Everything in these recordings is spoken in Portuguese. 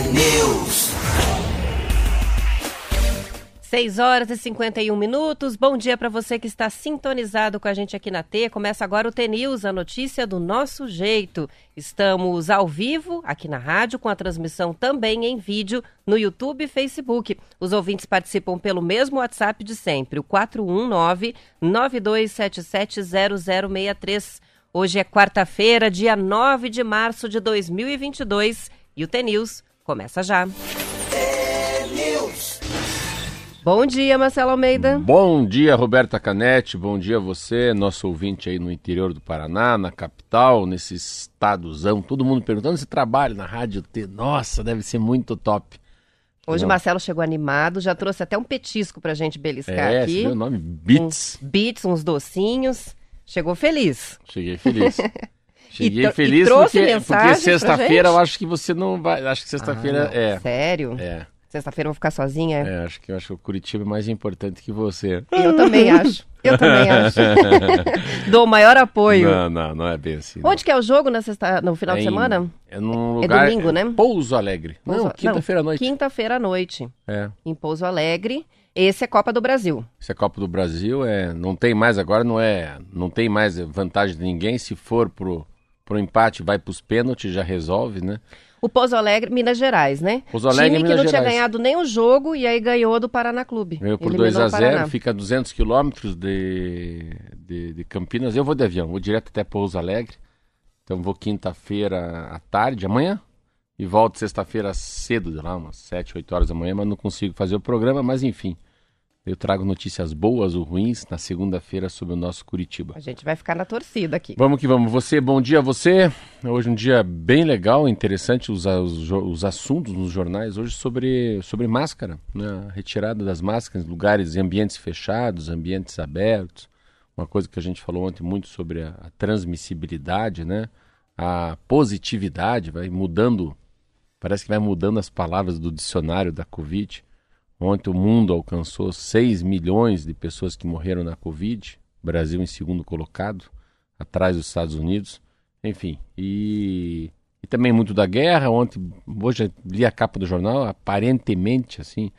News. 6 horas e 51 minutos. Bom dia para você que está sintonizado com a gente aqui na T. Começa agora o T News, a notícia do nosso jeito. Estamos ao vivo aqui na rádio, com a transmissão também em vídeo no YouTube e Facebook. Os ouvintes participam pelo mesmo WhatsApp de sempre, o 419 9277 0063. Hoje é quarta-feira, dia 9 de março de 2022 e o T News começa já. Bom dia, Marcelo Almeida. Bom dia, Roberta Canete. Bom dia a você, nosso ouvinte aí no interior do Paraná, na capital, nesse estadozão. Todo mundo perguntando se trabalha na Rádio T. Nossa, deve ser muito top. Hoje o Marcelo chegou animado, já trouxe até um petisco pra gente beliscar é, aqui. É, o nome? Beats. Um, beats, uns docinhos. Chegou feliz. Cheguei feliz. Cheguei e feliz porque, porque sexta-feira eu acho que você não vai. Acho que sexta-feira ah, é. Sério? É. Sexta-feira eu vou ficar sozinha? É, acho que eu acho que o Curitiba é mais importante que você. Eu também acho. Eu também acho. Dou o maior apoio. Não, não, não é bem assim. Onde não. que é o jogo na sexta, no final é de semana? É num lugar. É domingo, né? Pouso Alegre. Pouso... Não, quinta-feira à noite. Quinta-feira à noite. É. Em Pouso Alegre. Esse é Copa do Brasil. Esse é Copa do Brasil, é, não tem mais agora, não é, não tem mais vantagem de ninguém. Se for pro, pro empate, vai pros pênaltis, já resolve, né? O Pouso Alegre, Minas Gerais, né? Pouso Alegre, Time que Minas não tinha Gerais. ganhado nenhum jogo e aí ganhou do Paraná Clube. Ganhou por Eliminou 2 a o Paraná. 0 fica a 200 quilômetros de, de, de Campinas. Eu vou de avião, vou direto até Pouso Alegre. Então vou quinta-feira à tarde, amanhã, e volto sexta-feira cedo, lá umas 7, 8 horas da manhã, mas não consigo fazer o programa, mas enfim. Eu trago notícias boas ou ruins na segunda-feira sobre o nosso Curitiba. A gente vai ficar na torcida aqui. Vamos que vamos. Você, bom dia a você. Hoje um dia bem legal, interessante os, os, os assuntos nos jornais hoje sobre, sobre máscara, né? retirada das máscaras, lugares, ambientes fechados, ambientes abertos. Uma coisa que a gente falou ontem muito sobre a, a transmissibilidade, né? A positividade, vai mudando, parece que vai mudando as palavras do dicionário da Covid. Ontem o mundo alcançou 6 milhões de pessoas que morreram na Covid, Brasil em segundo colocado, atrás dos Estados Unidos, enfim. E, e também muito da guerra. Ontem, hoje li a capa do jornal, aparentemente, assim,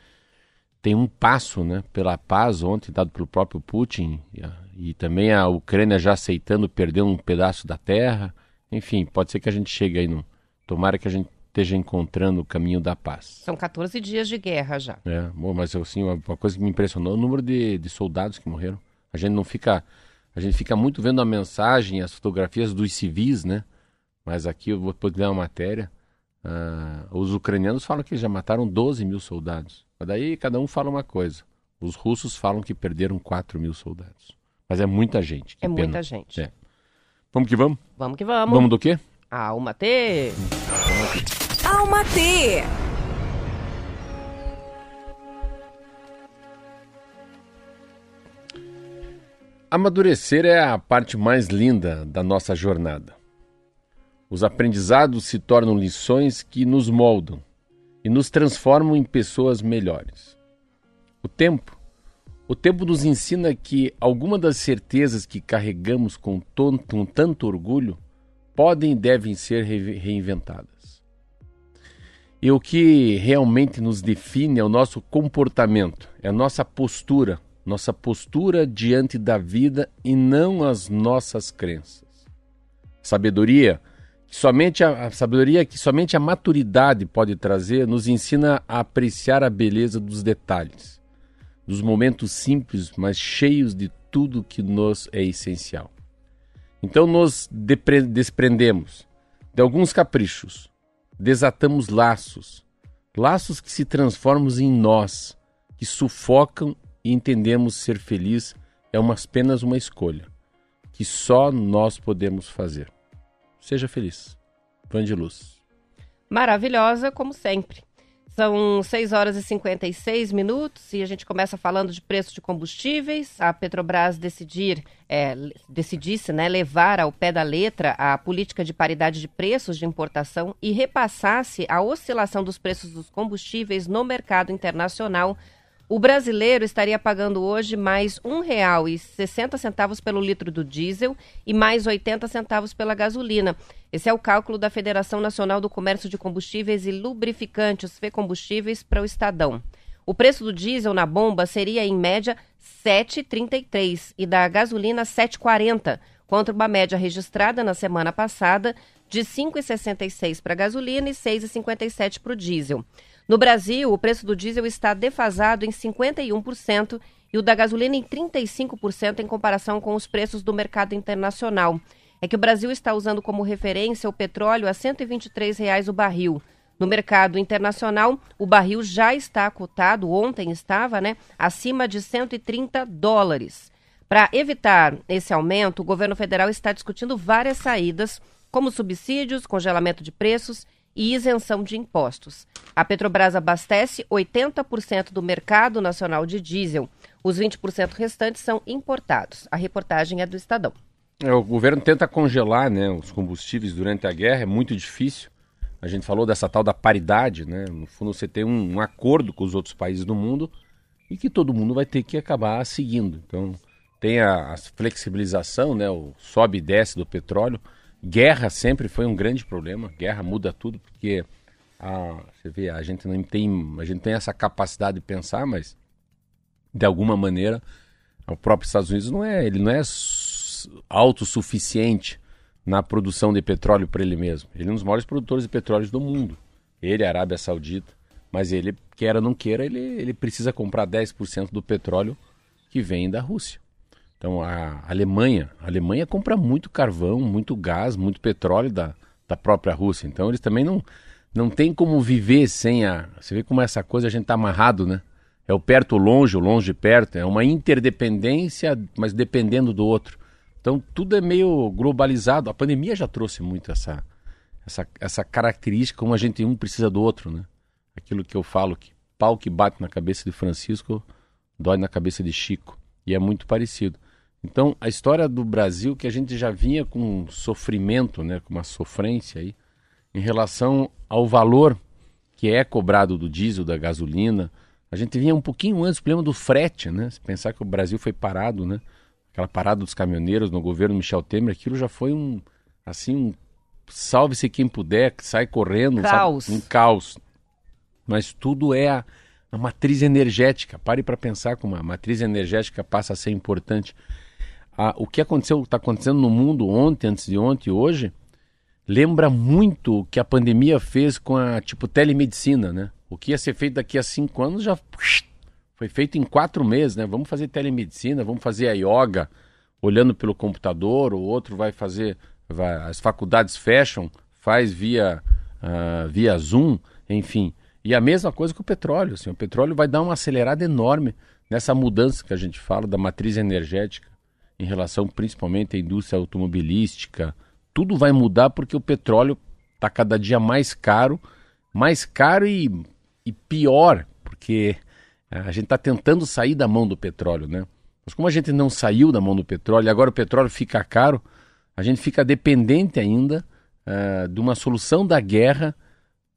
tem um passo né, pela paz ontem, dado pelo próprio Putin, e, e também a Ucrânia já aceitando perder um pedaço da terra. Enfim, pode ser que a gente chegue aí no. Tomara que a gente esteja encontrando o caminho da paz. São 14 dias de guerra já. É, bom, mas assim, uma, coisa que me impressionou é o número de, de, soldados que morreram. A gente não fica. A gente fica muito vendo a mensagem, as fotografias dos civis, né? Mas aqui eu vou poder ler uma matéria. Uh, os ucranianos falam que já mataram 12 mil soldados. Mas daí cada um fala uma coisa. Os russos falam que perderam 4 mil soldados. Mas é muita gente. é pena. muita gente. É. Vamos que vamos? Vamos que vamos. Vamos do quê? Alma T. Alma T. Amadurecer é a parte mais linda da nossa jornada. Os aprendizados se tornam lições que nos moldam e nos transformam em pessoas melhores. O tempo, o tempo nos ensina que algumas das certezas que carregamos com, com tanto orgulho podem e devem ser reinventadas. E o que realmente nos define é o nosso comportamento, é a nossa postura, nossa postura diante da vida e não as nossas crenças. Sabedoria, somente a, a sabedoria que somente a maturidade pode trazer, nos ensina a apreciar a beleza dos detalhes, dos momentos simples, mas cheios de tudo que nos é essencial. Então nos desprendemos de alguns caprichos, desatamos laços, laços que se transformam em nós, que sufocam e entendemos ser feliz é uma, apenas uma escolha, que só nós podemos fazer. Seja feliz. Van de Luz. Maravilhosa, como sempre. São 6 horas e 56 minutos e a gente começa falando de preço de combustíveis. A Petrobras decidir, é, decidisse né, levar ao pé da letra a política de paridade de preços de importação e repassasse a oscilação dos preços dos combustíveis no mercado internacional. O brasileiro estaria pagando hoje mais R$ 1,60 pelo litro do diesel e mais 80 centavos pela gasolina. Esse é o cálculo da Federação Nacional do Comércio de Combustíveis e Lubrificantes, FECombustíveis, para o Estadão. O preço do diesel na bomba seria, em média, 7,33 e da gasolina 7,40, contra uma média registrada na semana passada de 5,66 para a gasolina e 6,57 para o diesel. No Brasil, o preço do diesel está defasado em 51% e o da gasolina em 35% em comparação com os preços do mercado internacional. É que o Brasil está usando como referência o petróleo a 123 reais o barril. No mercado internacional, o barril já está cotado, ontem estava, né, acima de 130 dólares. Para evitar esse aumento, o governo federal está discutindo várias saídas, como subsídios, congelamento de preços e isenção de impostos. A Petrobras abastece 80% do mercado nacional de diesel. Os 20% restantes são importados. A reportagem é do Estadão. É, o governo tenta congelar né, os combustíveis durante a guerra, é muito difícil. A gente falou dessa tal da paridade, né? No fundo, você tem um, um acordo com os outros países do mundo e que todo mundo vai ter que acabar seguindo. Então, tem a, a flexibilização, né? O sobe e desce do petróleo. Guerra sempre foi um grande problema. Guerra muda tudo porque a, você vê, a gente não tem, a gente tem essa capacidade de pensar, mas de alguma maneira o próprio Estados Unidos não é, ele não é autossuficiente na produção de petróleo para ele mesmo. Ele é um dos maiores produtores de petróleo do mundo. Ele, a Arábia Saudita, mas ele, queira ou não queira, ele, ele precisa comprar 10% do petróleo que vem da Rússia. Então a Alemanha, a Alemanha compra muito carvão, muito gás, muito petróleo da, da própria Rússia. Então eles também não não tem como viver sem a. Você vê como essa coisa a gente está amarrado, né? É o perto longe, o longe perto. É uma interdependência, mas dependendo do outro. Então tudo é meio globalizado. A pandemia já trouxe muito essa essa, essa característica, como a gente um precisa do outro, né? Aquilo que eu falo que pau que bate na cabeça de Francisco dói na cabeça de Chico. E é muito parecido. Então, a história do Brasil, que a gente já vinha com um sofrimento, né, com uma sofrência aí, em relação ao valor que é cobrado do diesel, da gasolina. A gente vinha um pouquinho antes do problema do frete, né? Se pensar que o Brasil foi parado, né? Aquela parada dos caminhoneiros no governo Michel Temer, aquilo já foi um, assim, um salve-se quem puder, que sai correndo. Caos. Sabe? Um caos. Mas tudo é a, a matriz energética. Pare para pensar como a matriz energética passa a ser importante a, o que aconteceu, está acontecendo no mundo ontem, antes de ontem e hoje, lembra muito o que a pandemia fez com a tipo telemedicina, né? O que ia ser feito daqui a cinco anos já foi feito em quatro meses, né? Vamos fazer telemedicina, vamos fazer a yoga olhando pelo computador, o outro vai fazer, vai, as faculdades fecham, faz via, uh, via Zoom, enfim. E a mesma coisa com o petróleo. Assim, o petróleo vai dar uma acelerada enorme nessa mudança que a gente fala da matriz energética em relação principalmente à indústria automobilística. Tudo vai mudar porque o petróleo está cada dia mais caro, mais caro e, e pior, porque a gente está tentando sair da mão do petróleo, né? Mas como a gente não saiu da mão do petróleo e agora o petróleo fica caro, a gente fica dependente ainda uh, de uma solução da guerra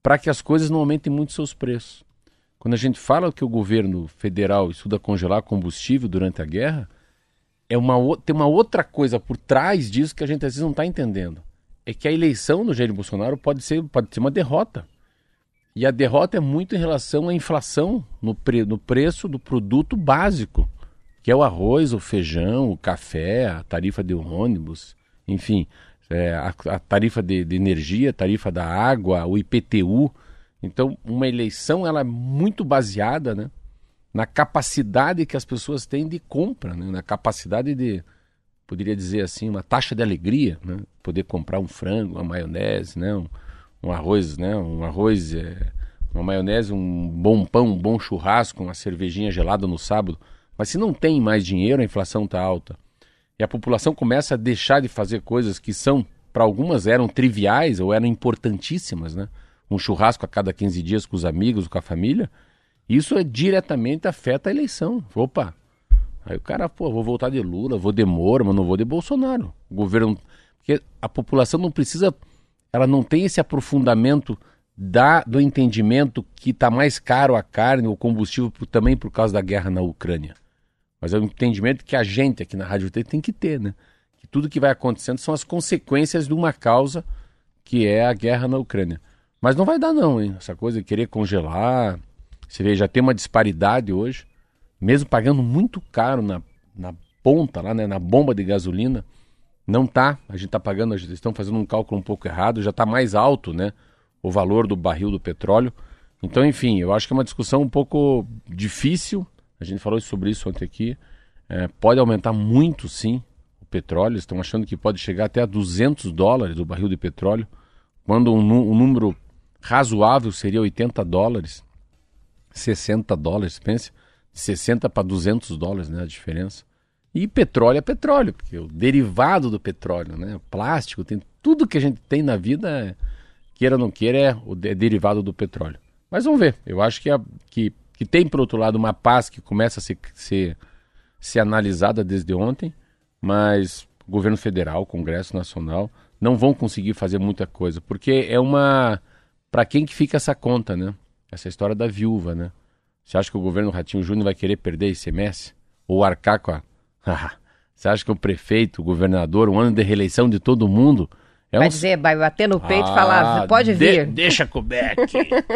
para que as coisas não aumentem muito seus preços. Quando a gente fala que o governo federal estuda congelar combustível durante a guerra, é uma, tem uma outra coisa por trás disso que a gente às vezes não está entendendo. É que a eleição do Jair Bolsonaro pode ser, pode ser uma derrota. E a derrota é muito em relação à inflação no, pre, no preço do produto básico, que é o arroz, o feijão, o café, a tarifa de ônibus, enfim, é, a, a, tarifa de, de energia, a tarifa da água, o IPTU. Então, uma eleição ela é muito baseada né, na capacidade que as pessoas têm de compra, né? na capacidade de, poderia dizer assim, uma taxa de alegria, né? poder comprar um frango, uma maionese, né? um, um arroz, né? um arroz, é, uma maionese, um bom pão, um bom churrasco, uma cervejinha gelada no sábado. Mas se não tem mais dinheiro, a inflação está alta. E a população começa a deixar de fazer coisas que são, para algumas eram triviais ou eram importantíssimas, né? Um churrasco a cada 15 dias com os amigos, com a família, isso é diretamente afeta a eleição. Opa, aí o cara, pô, vou voltar de Lula, vou de Moro, mas não vou de Bolsonaro. O governo, porque a população não precisa, ela não tem esse aprofundamento da, do entendimento que está mais caro a carne, o combustível, também por causa da guerra na Ucrânia. Mas é um entendimento que a gente aqui na Rádio T tem que ter, né? Que tudo que vai acontecendo são as consequências de uma causa que é a guerra na Ucrânia. Mas não vai dar não, hein? Essa coisa de querer congelar. Você vê, já tem uma disparidade hoje, mesmo pagando muito caro na, na ponta, lá, né, na bomba de gasolina. Não tá, a gente está pagando, eles estão fazendo um cálculo um pouco errado, já está mais alto, né? O valor do barril do petróleo. Então, enfim, eu acho que é uma discussão um pouco difícil. A gente falou sobre isso ontem aqui. É, pode aumentar muito, sim, o petróleo. Estão achando que pode chegar até a 200 dólares o barril de petróleo, quando um, um número razoável seria 80 dólares, 60 dólares, pense, 60 para 200 dólares, né, a diferença. E petróleo é petróleo, porque o derivado do petróleo, né, plástico, tem tudo que a gente tem na vida, queira ou não queira, é o é derivado do petróleo. Mas vamos ver, eu acho que, a, que, que tem, por outro lado, uma paz que começa a ser, ser, ser analisada desde ontem, mas o governo federal, o Congresso Nacional, não vão conseguir fazer muita coisa, porque é uma para quem que fica essa conta, né? Essa história da viúva, né? Você acha que o governo Ratinho Júnior vai querer perder ICMS? Ou arcar com a... Você acha que o prefeito, o governador, um ano de reeleição de todo mundo... É vai um... dizer, vai bater no peito ah, e falar, pode vir. De, deixa com o Beck.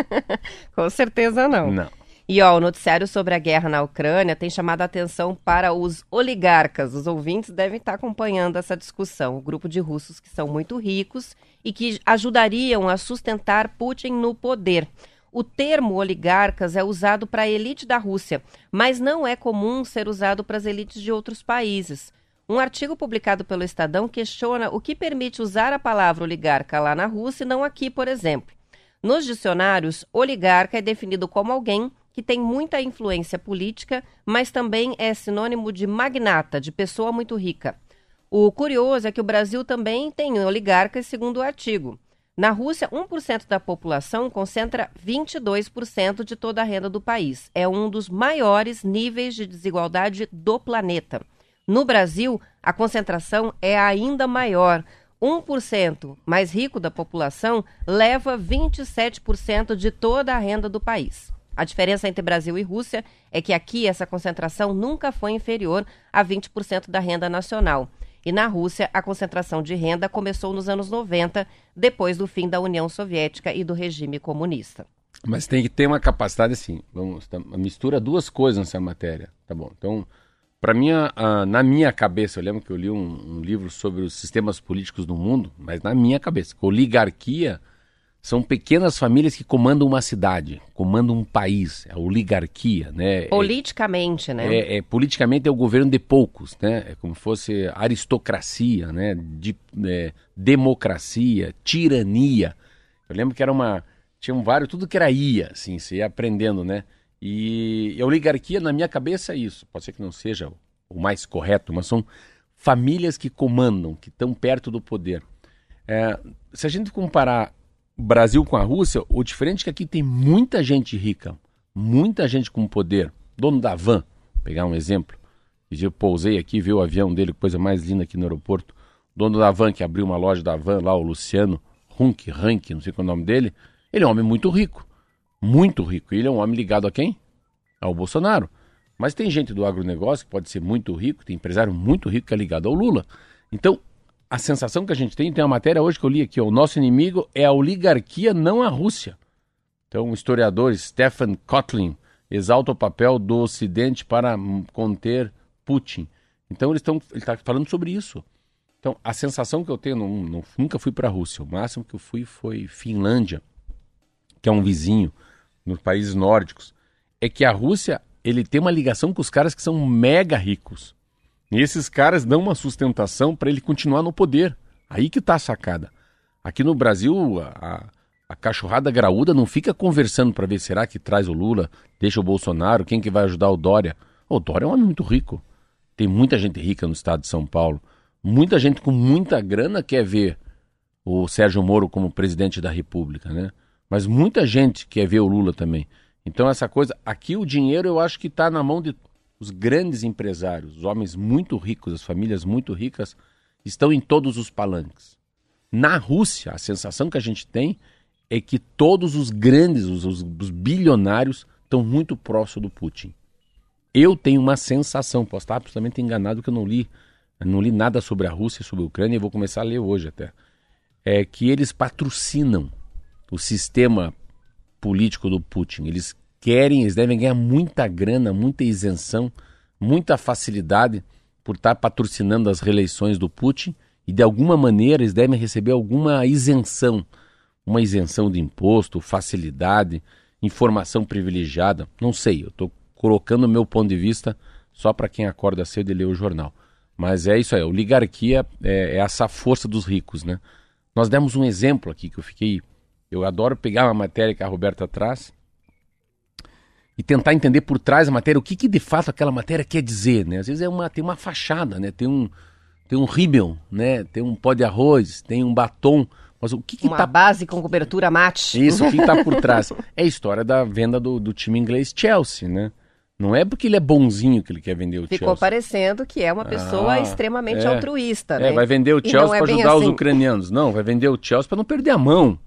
com certeza não. Não. E ó, o noticiário sobre a guerra na Ucrânia tem chamado a atenção para os oligarcas. Os ouvintes devem estar acompanhando essa discussão. O grupo de russos que são muito ricos e que ajudariam a sustentar Putin no poder. O termo oligarcas é usado para a elite da Rússia, mas não é comum ser usado para as elites de outros países. Um artigo publicado pelo Estadão questiona o que permite usar a palavra oligarca lá na Rússia e não aqui, por exemplo. Nos dicionários, oligarca é definido como alguém que tem muita influência política, mas também é sinônimo de magnata, de pessoa muito rica. O curioso é que o Brasil também tem oligarcas, segundo o artigo. Na Rússia, 1% da população concentra 22% de toda a renda do país. É um dos maiores níveis de desigualdade do planeta. No Brasil, a concentração é ainda maior. 1% mais rico da população leva 27% de toda a renda do país. A diferença entre Brasil e Rússia é que aqui essa concentração nunca foi inferior a 20% da renda nacional. E na Rússia, a concentração de renda começou nos anos 90, depois do fim da União Soviética e do regime comunista. Mas tem que ter uma capacidade assim, vamos, mistura duas coisas nessa matéria, tá bom? Então, para mim, na minha cabeça, eu lembro que eu li um, um livro sobre os sistemas políticos do mundo, mas na minha cabeça, oligarquia são pequenas famílias que comandam uma cidade, comandam um país, a oligarquia, né? Politicamente, é, né? É, é, politicamente é o governo de poucos, né? É como se fosse aristocracia, né? De, é, democracia, tirania. Eu lembro que era uma... Tinham vários, tudo que era ia, assim, você ia aprendendo, né? E, e a oligarquia, na minha cabeça, é isso. Pode ser que não seja o mais correto, mas são famílias que comandam, que estão perto do poder. É, se a gente comparar Brasil com a Rússia, o diferente é que aqui tem muita gente rica, muita gente com poder. Dono da van, pegar um exemplo. Eu pousei aqui, vi o avião dele, coisa mais linda aqui no aeroporto. Dono da van, que abriu uma loja da van lá, o Luciano Hunk, Rank, não sei qual é o nome dele. Ele é um homem muito rico. Muito rico. Ele é um homem ligado a quem? Ao Bolsonaro. Mas tem gente do agronegócio que pode ser muito rico, tem empresário muito rico que é ligado ao Lula. Então, a sensação que a gente tem, tem uma matéria hoje que eu li aqui, o nosso inimigo é a oligarquia, não a Rússia. Então, o historiador Stefan Kotlin exalta o papel do Ocidente para conter Putin. Então, eles estão, ele está falando sobre isso. Então, a sensação que eu tenho, não, não, nunca fui para a Rússia, o máximo que eu fui foi Finlândia, que é um vizinho nos países nórdicos, é que a Rússia ele tem uma ligação com os caras que são mega ricos. E esses caras dão uma sustentação para ele continuar no poder. Aí que está a sacada. Aqui no Brasil, a, a cachorrada graúda não fica conversando para ver será que traz o Lula, deixa o Bolsonaro, quem que vai ajudar o Dória. O Dória é um homem muito rico. Tem muita gente rica no estado de São Paulo. Muita gente com muita grana quer ver o Sérgio Moro como presidente da República, né? Mas muita gente quer ver o Lula também. Então essa coisa, aqui o dinheiro eu acho que está na mão de os grandes empresários, os homens muito ricos, as famílias muito ricas, estão em todos os palanques. Na Rússia, a sensação que a gente tem é que todos os grandes, os, os, os bilionários, estão muito próximos do Putin. Eu tenho uma sensação, posso estar absolutamente enganado que eu não li, não li nada sobre a Rússia, sobre a Ucrânia, e vou começar a ler hoje até. É que eles patrocinam o sistema político do Putin. Eles querem, eles devem ganhar muita grana, muita isenção, muita facilidade por estar patrocinando as reeleições do Putin e de alguma maneira eles devem receber alguma isenção, uma isenção de imposto, facilidade, informação privilegiada, não sei, eu estou colocando o meu ponto de vista só para quem acorda cedo e lê o jornal. Mas é isso aí, a oligarquia é, é, essa força dos ricos, né? Nós demos um exemplo aqui que eu fiquei. Eu adoro pegar uma matéria que a Roberta traz e tentar entender por trás da matéria o que, que de fato aquela matéria quer dizer, né? Às vezes é uma, tem uma fachada, né? Tem um, tem um rímel, né? Tem um pó de arroz, tem um batom. Mas o que, que uma tá... base com cobertura mate. Isso, o que está por trás? É a história da venda do, do time inglês Chelsea, né? Não é porque ele é bonzinho que ele quer vender o Ficou Chelsea. parecendo que é uma pessoa Ah, extremamente é. altruísta, É, né? vai vender o Chelsea é para ajudar os assim. ucranianos. Não, vai vender o Chelsea para não perder a mão.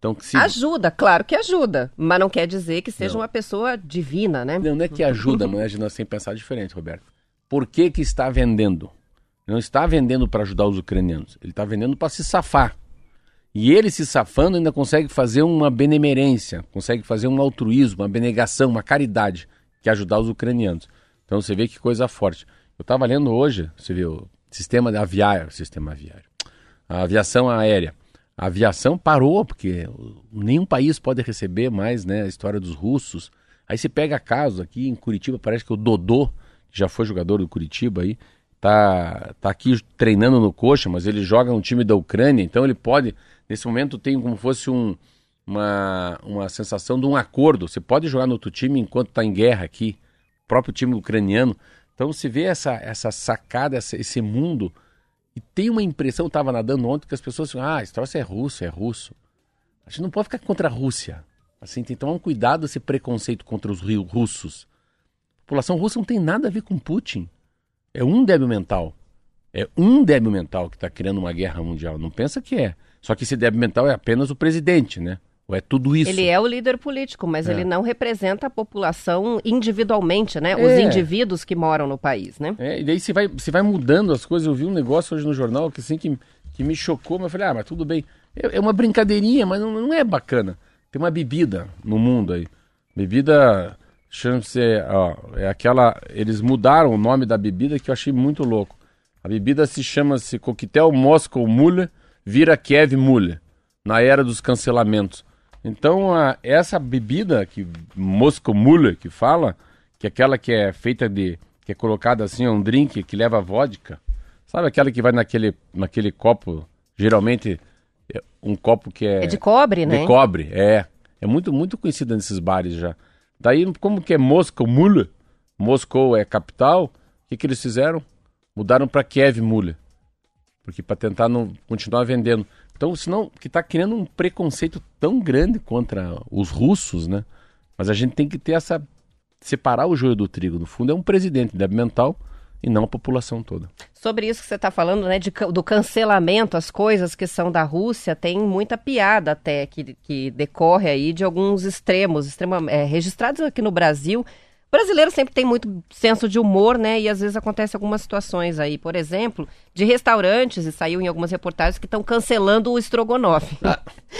Então, se... Ajuda, claro que ajuda, mas não quer dizer que seja Não. uma pessoa divina, né? Não, não é que ajuda, mas nós temos que pensar diferente, Roberto. Por que que está vendendo? Não está vendendo para ajudar os ucranianos. Ele está vendendo para se safar. E ele se safando ainda consegue fazer uma benemerência, consegue fazer um altruísmo, uma benegação, uma caridade, que é ajudar os ucranianos. Então você vê que coisa forte. Eu estava lendo hoje, você viu, sistema aviário, sistema aviário, a aviação aérea. A aviação parou, porque nenhum país pode receber mais né, a história dos russos. Aí você pega casos aqui em Curitiba, parece que o Dodô, que já foi jogador do Curitiba aí, tá, tá aqui treinando no coxa, mas ele joga no time da Ucrânia, então ele pode, nesse momento tem como fosse um, uma, uma sensação de um acordo. Você pode jogar no outro time enquanto está em guerra aqui, próprio time ucraniano. Então você vê essa, essa sacada, essa, esse mundo, e tem uma impressão, eu estava nadando ontem, que as pessoas falam, ah, esse troço é russo, é russo. A gente não pode ficar contra a Rússia. Assim, tem que tomar um cuidado esse preconceito contra os russos. A população russa não tem nada a ver com Putin. É um débil mental. É um débil mental que está criando uma guerra mundial. Não pensa que é. Só que esse débil mental é apenas o presidente, né? Ou é tudo isso. Ele é o líder político, mas É. ele não representa a população individualmente, né? Os É. indivíduos que moram no país, né? É, e daí você vai, você vai mudando as coisas. Eu vi um negócio hoje no jornal que, assim, que, que me chocou, mas eu falei, ah, mas tudo bem. É, é uma brincadeirinha, mas não, não é bacana. Tem uma bebida no mundo aí. Bebida, chama-se, ó, é aquela... Eles mudaram o nome da bebida que eu achei muito louco. A bebida se chama-se Coquetel Moscow Mule, vira Kiev Mule, na era dos cancelamentos. Então, a, essa bebida que Moscow Mule que fala, que é aquela que é feita de que é colocada assim, é um drink que leva vodka. Sabe aquela que vai naquele naquele copo, geralmente é um copo que é É de cobre, né? de cobre, é. É muito muito conhecida nesses bares já. Daí como que é Moscow Mule? Moscou é capital. O que que eles fizeram? Mudaram para Kiev Mule. Porque para tentar não continuar vendendo. Então, senão que está criando um preconceito tão grande contra os russos, né? Mas a gente tem que ter essa separar o joio do trigo. No fundo, é um presidente débil mental e não a população toda. Sobre isso que você está falando, né, de do cancelamento, as coisas que são da Rússia, tem muita piada até que, que decorre aí de alguns extremos, extrema, é, registrados aqui no Brasil. O brasileiro sempre tem muito senso de humor, né? E às vezes acontece algumas situações aí, por exemplo, de restaurantes, e saiu em algumas reportagens que estão cancelando o estrogonofe.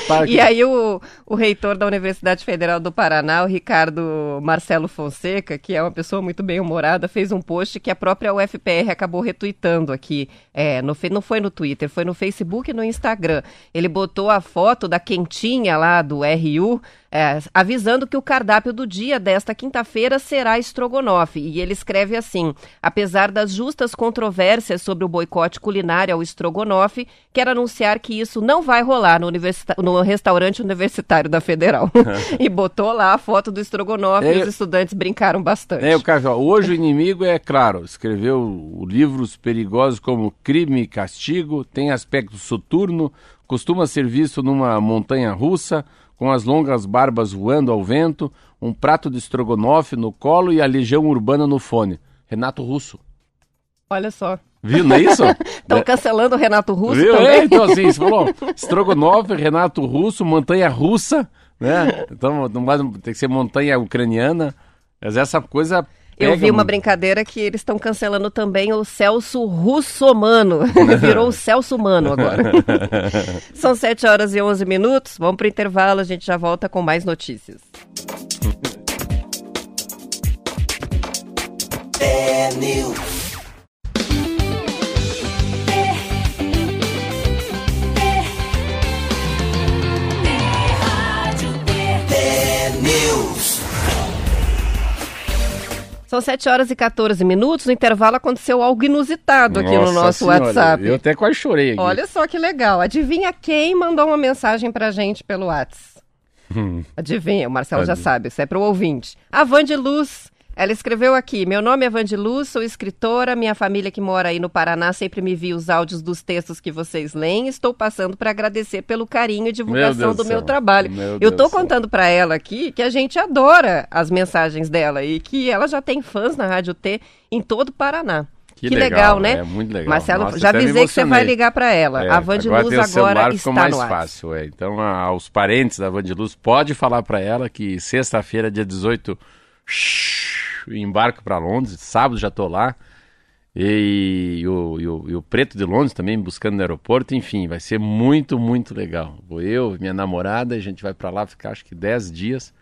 Para E aí o, o reitor da Universidade Federal do Paraná, o Ricardo Marcelo Fonseca, que é uma pessoa muito bem humorada, fez um post que a própria UFPR acabou retuitando aqui. É, no, não foi no Twitter, foi no Facebook e no Instagram. Ele botou a foto da quentinha lá do RU, é, avisando que o cardápio do dia desta quinta-feira será estrogonofe. E ele escreve assim: apesar das justas controvérsias sobre o boicote culinário ao estrogonofe, quero anunciar que isso não vai rolar no, universita- no restaurante universitário da Federal. e botou lá a foto do estrogonofe É, e os estudantes brincaram bastante. É, o hoje o inimigo é claro, escreveu livros perigosos como Crime e Castigo, tem aspecto soturno, costuma ser visto numa montanha russa, com as longas barbas voando ao vento, um prato de estrogonofe no colo e a legião urbana no fone. Renato Russo. Olha só. Viu, não é isso? Estão cancelando o Renato Russo Viu? também. É, então assim, você falou, Strogonoff, Renato Russo, montanha russa, né? Então não vai, tem que ser montanha ucraniana. Mas essa coisa. Eu vi uma brincadeira que eles estão cancelando também o Celso Russomano. Virou o Celso Mano agora. São 7 horas e 11 minutos. Vamos para o intervalo, a gente já volta com mais notícias. São 7 horas e 14 minutos. No intervalo aconteceu algo inusitado aqui no Nossa nosso Senhora, WhatsApp. Eu até quase chorei aqui. Olha só que legal. Adivinha quem mandou uma mensagem pra gente pelo WhatsApp? Adivinha, o Marcelo já Adivinha. sabe, isso é pro ouvinte. A Vande Luz, ela escreveu aqui: Meu nome é Vande Luz, sou escritora, minha família que mora aí no Paraná sempre me via os áudios dos textos que vocês leem. Estou passando para agradecer pelo carinho e divulgação Deus do meu céu. trabalho. Meu Eu céu. contando para ela aqui que a gente adora as mensagens dela e que ela já tem fãs na Rádio T em todo o Paraná. Que legal, legal, né? é muito legal. Marcelo, Nossa, já avisei que você vai ligar para ela. É, a Vande agora agora está mais no WhatsApp. fácil. É. Então, a- aos parentes da Vandiluz, pode falar para ela que sexta-feira, dia 18, embarco para Londres. Sábado já tô lá. E, o, e o- e o Preto de Londres também me buscando no aeroporto. Enfim, vai ser muito, muito legal. Vou eu, minha namorada, a gente vai para lá ficar acho que 10 dias.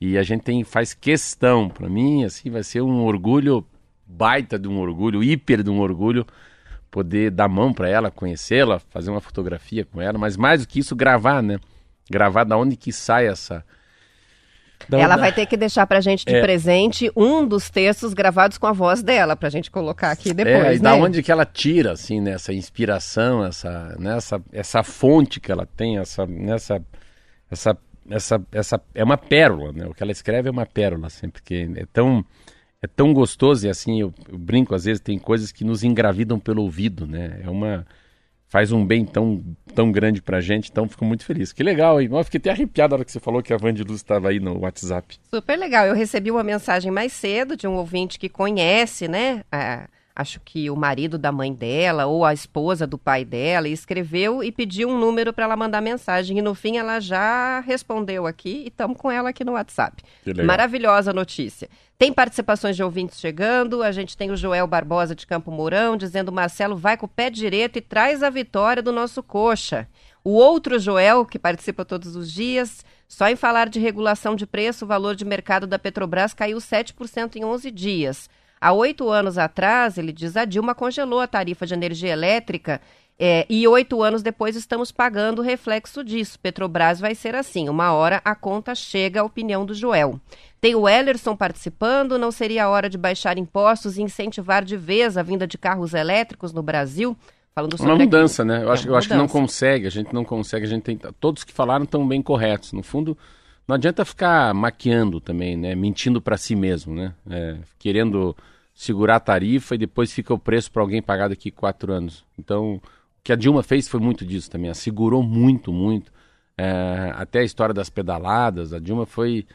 E a gente tem, faz questão, para mim, assim, vai ser um orgulho, baita de um orgulho, hiper de um orgulho, poder dar mão para ela, conhecê-la, fazer uma fotografia com ela, mas mais do que isso, gravar, né? Gravar da onde que sai essa. Da Ela vai ter que deixar pra gente de É. presente um dos textos gravados com a voz dela, pra gente colocar aqui É, depois, e né? da onde que ela tira, assim, né, essa inspiração, essa, né, essa, essa fonte que ela tem, essa, nessa, essa, essa, essa, é uma pérola, né? O que ela escreve é uma pérola, assim, porque é tão, é tão gostoso e assim, eu, eu brinco às vezes, tem coisas que nos engravidam pelo ouvido, né? É uma, faz um bem tão, tão grande pra gente, então fico muito feliz. Que legal, hein? Eu fiquei até arrepiado na hora que você falou que a Vande Luz estava aí no WhatsApp. Super legal. Eu recebi uma mensagem mais cedo de um ouvinte que conhece, né? a- acho que o marido da mãe dela ou a esposa do pai dela, e escreveu e pediu um número para ela mandar mensagem. E no fim ela já respondeu aqui e estamos com ela aqui no WhatsApp. Maravilhosa notícia. Tem participações de ouvintes chegando. A gente tem o Joel Barbosa de Campo Mourão dizendo: Marcelo, vai com o pé direito e traz a vitória do nosso coxa. O outro Joel, que participa todos os dias, só em falar de regulação de preço, o valor de mercado da Petrobras caiu 7% em 11 dias. Há oito anos atrás, ele diz, a Dilma congelou a tarifa de energia elétrica é, e oito anos depois estamos pagando o reflexo disso. Petrobras vai ser assim. Uma hora a conta chega, a opinião do Joel. Tem o Ellerson participando. Não seria a hora de baixar impostos e incentivar de vez a vinda de carros elétricos no Brasil? Falando sobre Uma mudança, né? Eu, É acho, eu acho que não mudança. consegue, a gente não consegue, a gente tem. Todos que falaram estão bem corretos. No fundo, não adianta ficar maquiando também, né? Mentindo para si mesmo, né? É, querendo segurar a tarifa e depois fica o preço para alguém pagar daqui quatro anos. Então, o que a Dilma fez foi muito disso também. Ela segurou muito, muito. É, até a história das pedaladas, a Dilma foi.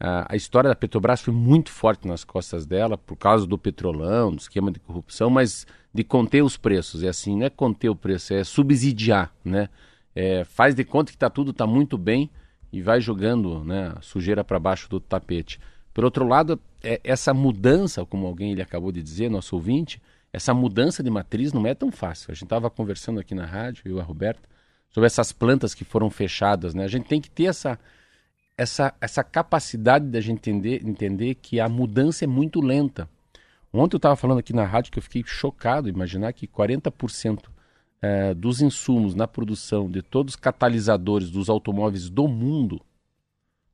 A história da Petrobras foi muito forte nas costas dela por causa do petrolão, do esquema de corrupção, mas de conter os preços. É assim, não é conter o preço, é subsidiar, né? É, faz de conta que tá tudo tá muito bem e vai jogando né, sujeira para baixo do tapete. Por outro lado, é, essa mudança, como alguém ele acabou de dizer, nosso ouvinte, essa mudança de matriz não é tão fácil. A gente estava conversando aqui na rádio, eu e a Roberta, sobre essas plantas que foram fechadas. Né? A gente tem que ter essa, essa, essa capacidade da gente entender, entender que a mudança é muito lenta. Ontem eu estava falando aqui na rádio que eu fiquei chocado imaginar que 40% eh, dos insumos na produção de todos os catalisadores dos automóveis do mundo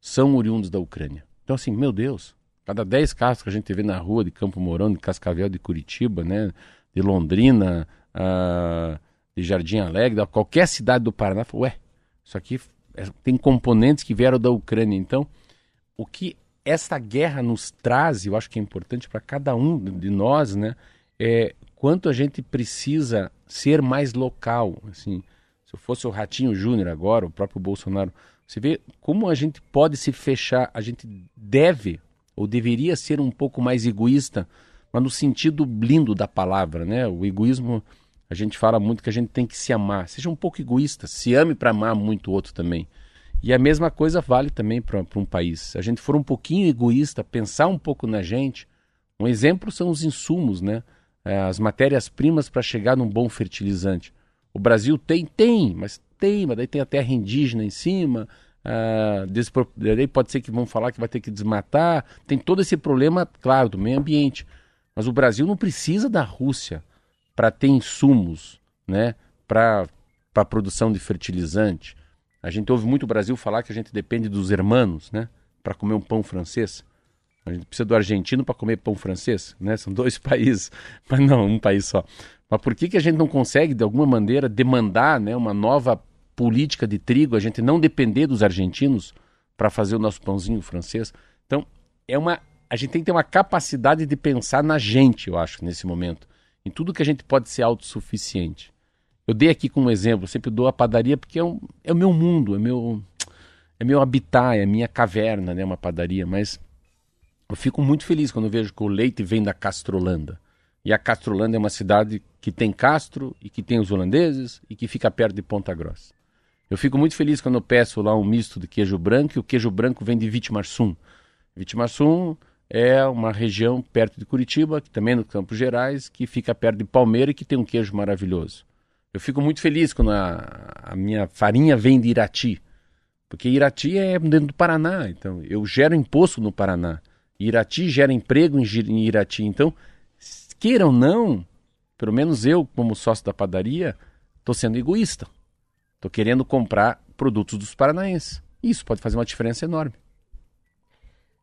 são oriundos da Ucrânia. Então, assim, meu Deus, cada 10 carros que a gente vê na rua de Campo Mourão, de Cascavel, de Curitiba, né, de Londrina, ah, de Jardim Alegre, qualquer cidade do Paraná, ué, isso aqui é- tem componentes que vieram da Ucrânia. Então, o que essa guerra nos traz, eu acho que é importante para cada um de nós, né, é quanto a gente precisa ser mais local, assim. Se eu fosse o Ratinho Júnior agora, o próprio Bolsonaro, você vê como a gente pode se fechar, a gente deve ou deveria ser um pouco mais egoísta mas no sentido lindo da palavra, né? O egoísmo, a gente fala muito que a gente tem que se amar. Seja um pouco egoísta, se ame para amar muito o outro também. E a mesma coisa vale também para um país. Se a gente for um pouquinho egoísta, pensar um pouco na gente, um exemplo são os insumos, né? É, as matérias-primas para chegar num bom fertilizante. O Brasil tem? Tem, mas tem, mas daí tem a terra indígena em cima, ah, daí pode ser que vão falar que vai ter que desmatar. Tem todo esse problema, claro, do meio ambiente. Mas o Brasil não precisa da Rússia para ter insumos né, para a produção de fertilizante. A gente ouve muito o Brasil falar que a gente depende dos hermanos né, para comer um pão francês. A gente precisa do argentino para comer pão francês, né? São dois países, mas não um país só. Mas por que, que a gente não consegue, de alguma maneira, demandar né, uma nova política de trigo, a gente não depender dos argentinos para fazer o nosso pãozinho francês? Então, é uma, a gente tem que ter uma capacidade de pensar na gente, eu acho, nesse momento. Em tudo que a gente pode ser autossuficiente. Eu dei aqui como exemplo, sempre dou a padaria porque é, um, é o meu mundo, é meu, é meu habitat, é minha caverna, né, uma padaria, mas eu fico muito feliz quando vejo que o leite vem da Castrolanda. E a Castrolanda é uma cidade que tem Castro e que tem os holandeses e que fica perto de Ponta Grossa. Eu fico muito feliz quando eu peço lá um misto de queijo branco e o queijo branco vem de Vitimarsum. Vitimarsum é uma região perto de Curitiba, que também é no Campos Gerais, que fica perto de Palmeira e que tem um queijo maravilhoso. Eu fico muito feliz quando a, a minha farinha vem de Irati, porque Irati é dentro do Paraná, então eu gero imposto no Paraná. Irati gera emprego em Irati, então queira ou não, pelo menos eu, como sócio da padaria, estou sendo egoísta. Estou querendo comprar produtos dos paranaenses. Isso pode fazer uma diferença enorme.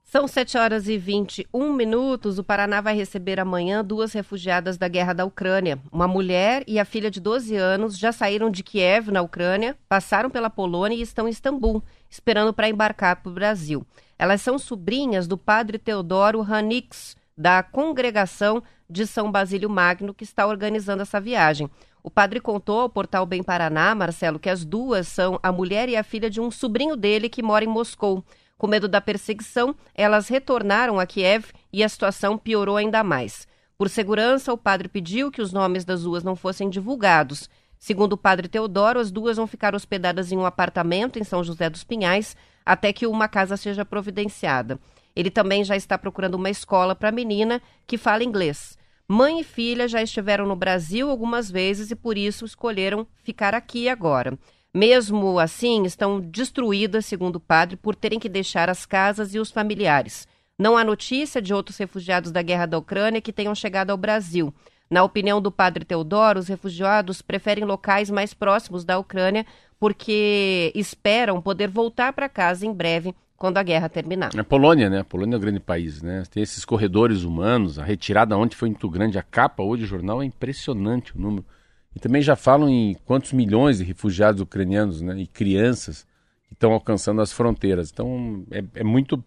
São 7 horas e 21 minutos. O Paraná vai receber amanhã duas refugiadas da guerra da Ucrânia. Uma mulher e a filha de 12 anos já saíram de Kiev, na Ucrânia, passaram pela Polônia e estão em Istambul, esperando para embarcar para o Brasil. Elas são sobrinhas do padre Teodoro Hanix, da congregação de São Basílio Magno, que está organizando essa viagem. O padre contou ao portal Bem Paraná, Marcelo, que as duas são a mulher e a filha de um sobrinho dele que mora em Moscou. Com medo da perseguição, elas retornaram a Kiev e a situação piorou ainda mais. Por segurança, o padre pediu que os nomes das duas não fossem divulgados. Segundo o padre Teodoro, as duas vão ficar hospedadas em um apartamento em São José dos Pinhais até que uma casa seja providenciada. Ele também já está procurando uma escola para a menina que fala inglês. Mãe e filha já estiveram no Brasil algumas vezes e por isso escolheram ficar aqui agora. Mesmo assim, estão destruídas, segundo o padre, por terem que deixar as casas e os familiares. Não há notícia de outros refugiados da guerra da Ucrânia que tenham chegado ao Brasil. Na opinião do padre Teodoro, os refugiados preferem locais mais próximos da Ucrânia porque esperam poder voltar para casa em breve quando a guerra terminar. A Polônia, né? A Polônia é um grande país, né? Tem esses corredores humanos, a retirada ontem foi muito grande, a capa hoje do jornal é impressionante o número. E também já falam em quantos milhões de refugiados ucranianos, né? E crianças estão alcançando as fronteiras. Então é, é muito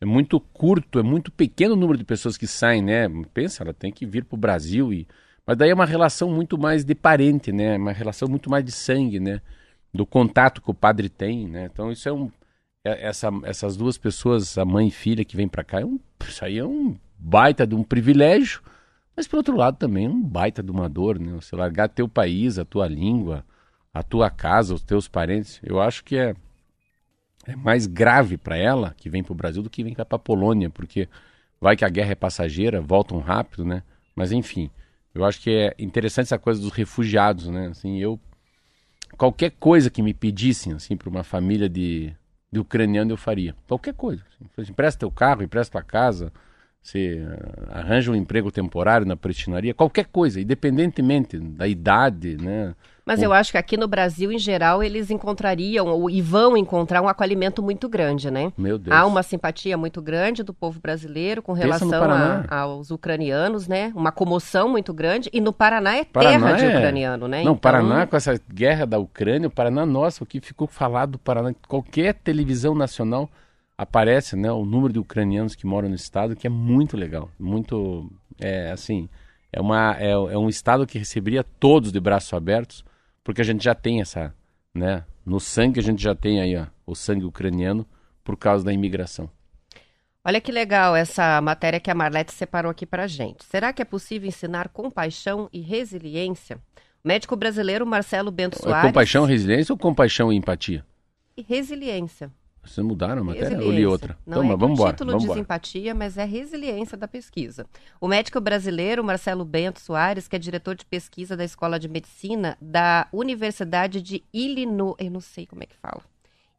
é muito curto, é muito pequeno o número de pessoas que saem, né? Pensa, ela tem que vir para o Brasil e mas daí é uma relação muito mais de parente, né? Uma relação muito mais de sangue, né? Do contato que o padre tem, né? Então isso é um é, essa, essas duas pessoas, a mãe e filha que vêm para cá, é um, isso aí é um baita de um privilégio, mas por outro lado também é um baita de uma dor, né? Você largar teu país, a tua língua, a tua casa, os teus parentes, eu acho que é, é mais grave para ela que vem para o Brasil do que vem para a Polônia, porque vai que a guerra é passageira, voltam rápido, né? Mas enfim, eu acho que é interessante essa coisa dos refugiados, né? Assim, eu qualquer coisa que me pedissem assim para uma família de de ucraniano eu faria. Qualquer coisa. Assim. Empresta teu carro, empresta tua casa, você arranja um emprego temporário na prestinaria, qualquer coisa, independentemente da idade, né? Mas eu acho que aqui no Brasil, em geral, eles encontrariam ou, e vão encontrar um acolhimento muito grande, né? Meu Deus. Há uma simpatia muito grande do povo brasileiro com relação a, aos ucranianos, né? Uma comoção muito grande. E no Paraná é Paraná terra de é... ucraniano, né? Não, então... Paraná, com essa guerra da Ucrânia, o Paraná, nossa, o que ficou falado do Paraná, qualquer televisão nacional aparece, né? O número de ucranianos que moram no estado, que é muito legal. Muito, é assim, é, uma, é, é um estado que receberia todos de braços abertos porque a gente já tem essa, né? No sangue a gente já tem aí ó, o sangue ucraniano por causa da imigração. Olha que legal essa matéria que a Marlete separou aqui para gente. Será que é possível ensinar compaixão e resiliência? O médico brasileiro Marcelo Bento Soares... É compaixão, resiliência ou compaixão e empatia? E resiliência. Vocês mudaram a matéria? Eu li outra. Não então, é vamos embora. O título vamos diz embora. empatia, mas é resiliência da pesquisa. O médico brasileiro Marcelo Bento Soares, que é diretor de pesquisa da Escola de Medicina da Universidade de Illinois, eu não sei como é que fala.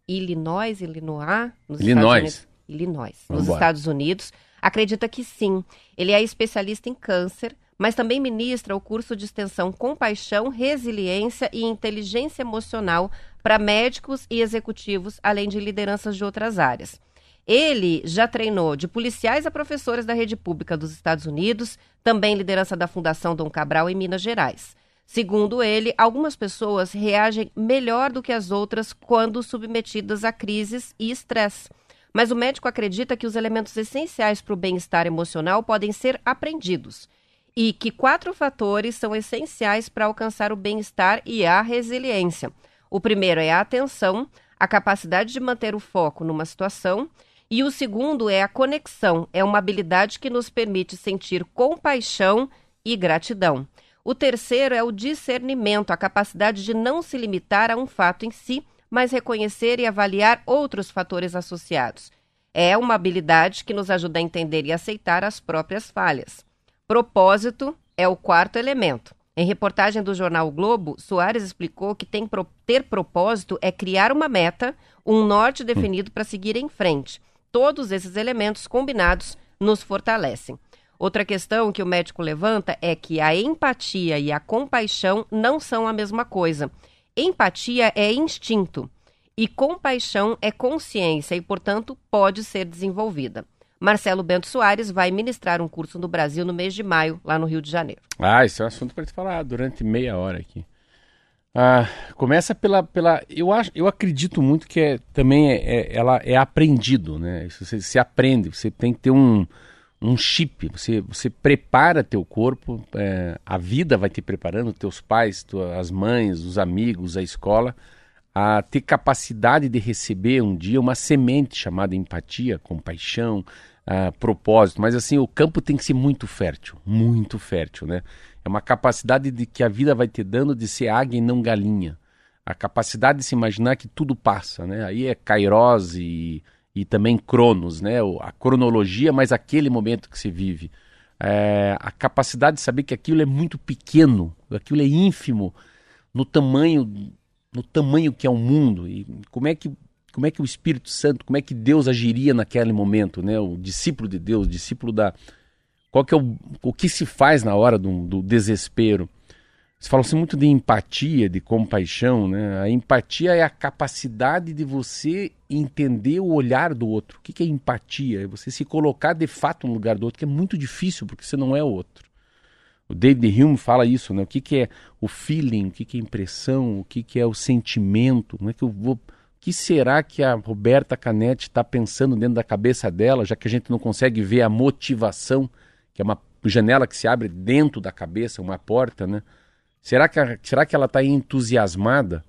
Illinois, Illinois, nos Illinois. Estados Unidos. Illinois, Vamos nos. Estados Unidos, acredita que sim. Ele é especialista em câncer, mas também ministra o curso de extensão Compaixão, Resiliência e Inteligência Emocional para médicos e executivos, além de lideranças de outras áreas. Ele já treinou de policiais a professores da rede pública dos Estados Unidos, também liderança da Fundação Dom Cabral em Minas Gerais. Segundo ele, algumas pessoas reagem melhor do que as outras quando submetidas a crises e estresse. Mas o médico acredita que os elementos essenciais para o bem-estar emocional podem ser aprendidos e que quatro fatores são essenciais para alcançar o bem-estar e a resiliência. O primeiro é a atenção, a capacidade de manter o foco numa situação, e o segundo é a conexão, é uma habilidade que nos permite sentir compaixão e gratidão. O terceiro é o discernimento, a capacidade de não se limitar a um fato em si, mas reconhecer e avaliar outros fatores associados. É uma habilidade que nos ajuda a entender e aceitar as próprias falhas. Propósito é o quarto elemento. Em reportagem do jornal o Globo, Soares explicou que pro- ter propósito é criar uma meta, um norte definido para seguir em frente. Todos esses elementos combinados nos fortalecem. Outra questão que o médico levanta é que a empatia e a compaixão não são a mesma coisa. Empatia é instinto e compaixão é consciência e, portanto, pode ser desenvolvida. Marcelo Bento Soares vai ministrar um curso no Brasil no mês de maio, lá no Rio de Janeiro. Ah, esse é um assunto para te falar durante meia hora aqui. Ah, começa pela, pela eu acho, eu acredito muito que é, também é, é- ela é aprendido, né? Você, se aprende, você tem que ter um, um chip, você, você prepara teu corpo, é, a vida vai te preparando, teus pais, as mães, os amigos, a escola, a ter capacidade de receber um dia uma semente chamada empatia, compaixão, ah, propósito. Mas assim, o campo tem que ser muito fértil, muito fértil, né? É uma capacidade de que a vida vai te dando de ser águia e não galinha. A capacidade de se imaginar que tudo passa, né? Aí é Kairos e, e também Cronos, né? A cronologia, mas aquele momento que se vive. É, a capacidade de saber que aquilo é muito pequeno, aquilo é ínfimo no tamanho no tamanho que é o mundo e como é que como é que o Espírito Santo, como é que Deus agiria naquele momento, né? O discípulo de Deus, o discípulo da qual que é o, o que se faz na hora do, do desespero. Se fala assim muito de empatia, de compaixão, né? A empatia é a capacidade de você entender o olhar do outro. O que, que é empatia? É você se colocar de fato no lugar do outro, que é muito difícil porque você não é o outro. O David Hume fala isso, né? O que, que é o feeling, o que, que é impressão, o que, que é o sentimento, como é que eu vou... O que será que a Roberta Canetti está pensando dentro da cabeça dela, já que a gente não consegue ver a motivação, que é uma janela que se abre dentro da cabeça, uma porta, né? Será que, a- será que ela está entusiasmada?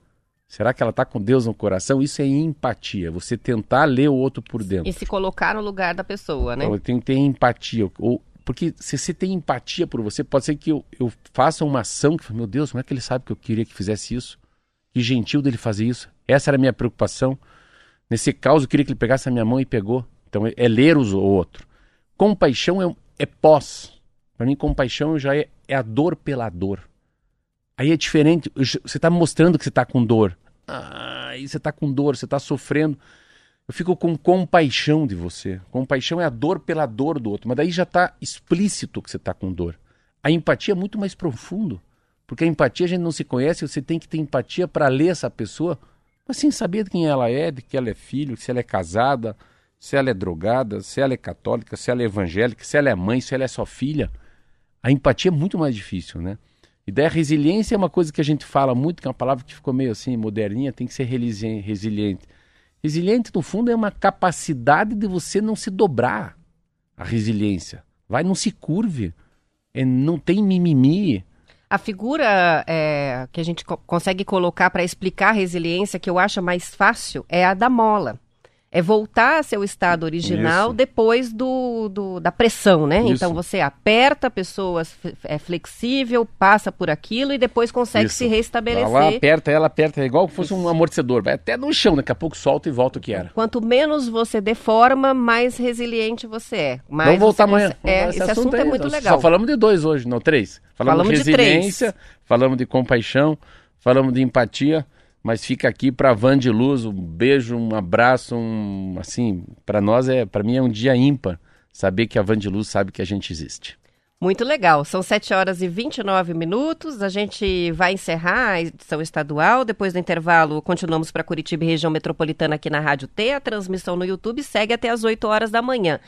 Será que ela está com Deus no coração? Isso é empatia, você tentar ler o outro por dentro. E se colocar no lugar da pessoa, né? Então, eu tenho que ter empatia. Ou, porque se você tem empatia por você, pode ser que eu, eu faça uma ação que, meu Deus, como é que ele sabe que eu queria que fizesse isso? Que gentil dele fazer isso. Essa era a minha preocupação. Nesse caso, eu queria que ele pegasse a minha mão e pegou. Então, é, é ler o outro. Compaixão é, é pós. Para mim, compaixão já é, é a dor pela dor. Aí é diferente. Você está mostrando que você está com dor. Ah, aí você está com dor, você está sofrendo. Eu fico com compaixão de você. Compaixão é a dor pela dor do outro. Mas daí já está explícito que você está com dor. A empatia é muito mais profundo. Porque a empatia a gente não se conhece, você tem que ter empatia para ler essa pessoa, mas sem saber de quem ela é, de que ela é filho, se ela é casada, se ela é drogada, se ela é católica, se ela é evangélica, se ela é mãe, se ela é só filha. A empatia é muito mais difícil, né? E daí a resiliência é uma coisa que a gente fala muito, que é uma palavra que ficou meio assim, moderninha, tem que ser resiliente. Resiliente, no fundo, é uma capacidade de você não se dobrar. A resiliência. Vai, não se curve. É, não tem mimimi. A figura é, que a gente co- consegue colocar para explicar a resiliência, que eu acho mais fácil, é a da mola. É voltar a seu estado original Isso. depois do, do- da pressão, né? Isso. Então você aperta, a pessoa é flexível, passa por aquilo e depois consegue Isso. se restabelecer. lá, aperta ela, aperta, é igual que fosse um amortecedor. Vai até no chão, daqui a pouco solta e volta o que era. Quanto menos você deforma, mais resiliente você é. Mais Vamos voltar você amanhã. É, esse, assunto é aí, muito legal. Só falamos de dois hoje, não três. Falamos, Falamos de de resiliência, falamos de compaixão, falamos de empatia, mas fica aqui para Van de Luz, um beijo, um abraço, um assim, para nós é, para mim é um dia ímpar saber que a Van de Luz sabe que a gente existe. Muito legal. São 7 horas e 29 minutos. A gente vai encerrar a edição estadual. Depois do intervalo, continuamos para Curitiba e região metropolitana aqui na Rádio T. A transmissão no YouTube segue até as 8 horas da manhã.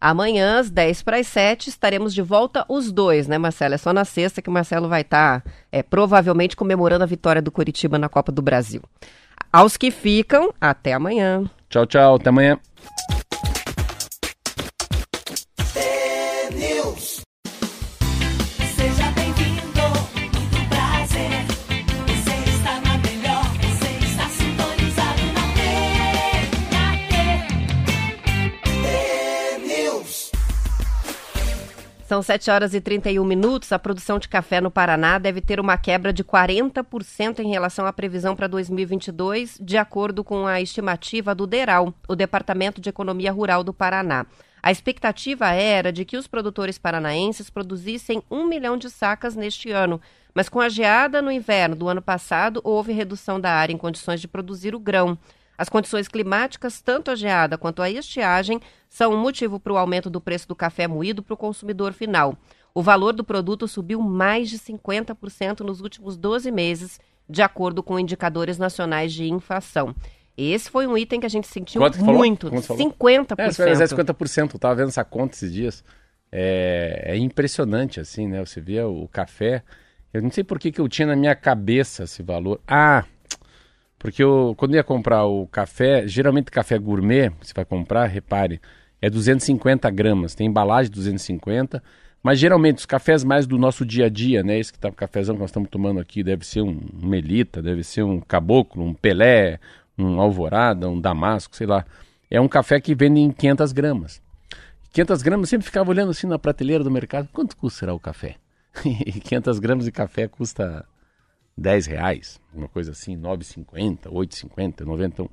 Amanhã, às 10 para as 7, estaremos de volta os dois, né, Marcelo? É só na sexta que o Marcelo vai estar, é, provavelmente, comemorando a vitória do Curitiba na Copa do Brasil. Aos que ficam, até amanhã. Tchau, tchau, até amanhã. São 7 horas e 31 minutos. A produção de café no Paraná deve ter uma quebra de 40% em relação à previsão para 2022, de acordo com a estimativa do DERAL, o Departamento de Economia Rural do Paraná. A expectativa era de que os produtores paranaenses produzissem um milhão de sacas neste ano, mas com a geada no inverno do ano passado, houve redução da área em condições de produzir o grão. As condições climáticas, tanto a geada quanto a estiagem, são um motivo para o aumento do preço do café moído para o consumidor final. O valor do produto subiu mais de 50% nos últimos 12 meses, de acordo com indicadores nacionais de inflação. Esse foi um item que a gente sentiu falou? muito, falou? 50%. É, dizer 50%. Eu tava vendo essa conta esses dias. É, é impressionante, assim, né? Você via o café. Eu não sei por que, que eu tinha na minha cabeça esse valor. Ah, porque eu, quando eu ia comprar o café, geralmente café gourmet, você vai comprar, repare, é 250 gramas. Tem embalagem de 250, mas geralmente os cafés mais do nosso dia a dia, né? Esse que tá o cafezão que nós estamos tomando aqui, deve ser um Melita, deve ser um Caboclo, um Pelé, um Alvorada, um Damasco, sei lá. É um café que vende em 500 gramas. 500 gramas, sempre ficava olhando assim na prateleira do mercado, quanto custa será o café? E 500 gramas de café custa 10 reais, uma coisa assim, 9,50, 8,50, 90.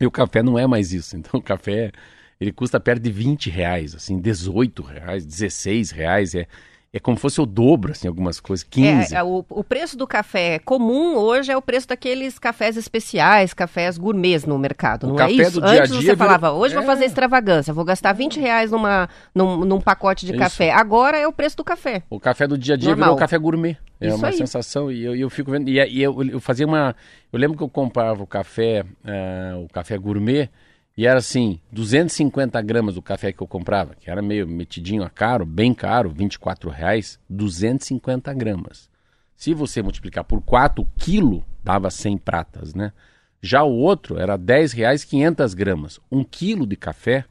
E o café não é mais isso. Então o café, ele custa perto de 20 reais, assim, 18 reais, 16 reais. É, é como se fosse o dobro, assim, algumas coisas, 15. É, é, o, o preço do café comum hoje é o preço daqueles cafés especiais, cafés gourmets no mercado, O não café é isso? do dia Antes dia você virou- falava, hoje É. vou fazer extravagância, vou gastar 20 reais numa, num, num pacote de Isso. café. Agora é o preço do café. O café do dia a dia Normal. virou café gourmet. É Isso uma aí. sensação. E eu, eu fico vendo. E, e eu, eu fazia uma. Eu lembro que eu comprava o café, ah, o café gourmet, e era assim, 250 gramas do café que eu comprava, que era meio metidinho a caro, bem caro, 24 reais, 250 gramas. Se você multiplicar por 4, o quilo dava 100 pratas, né? Já o outro era 10 reais 500 gramas. Um quilo de café,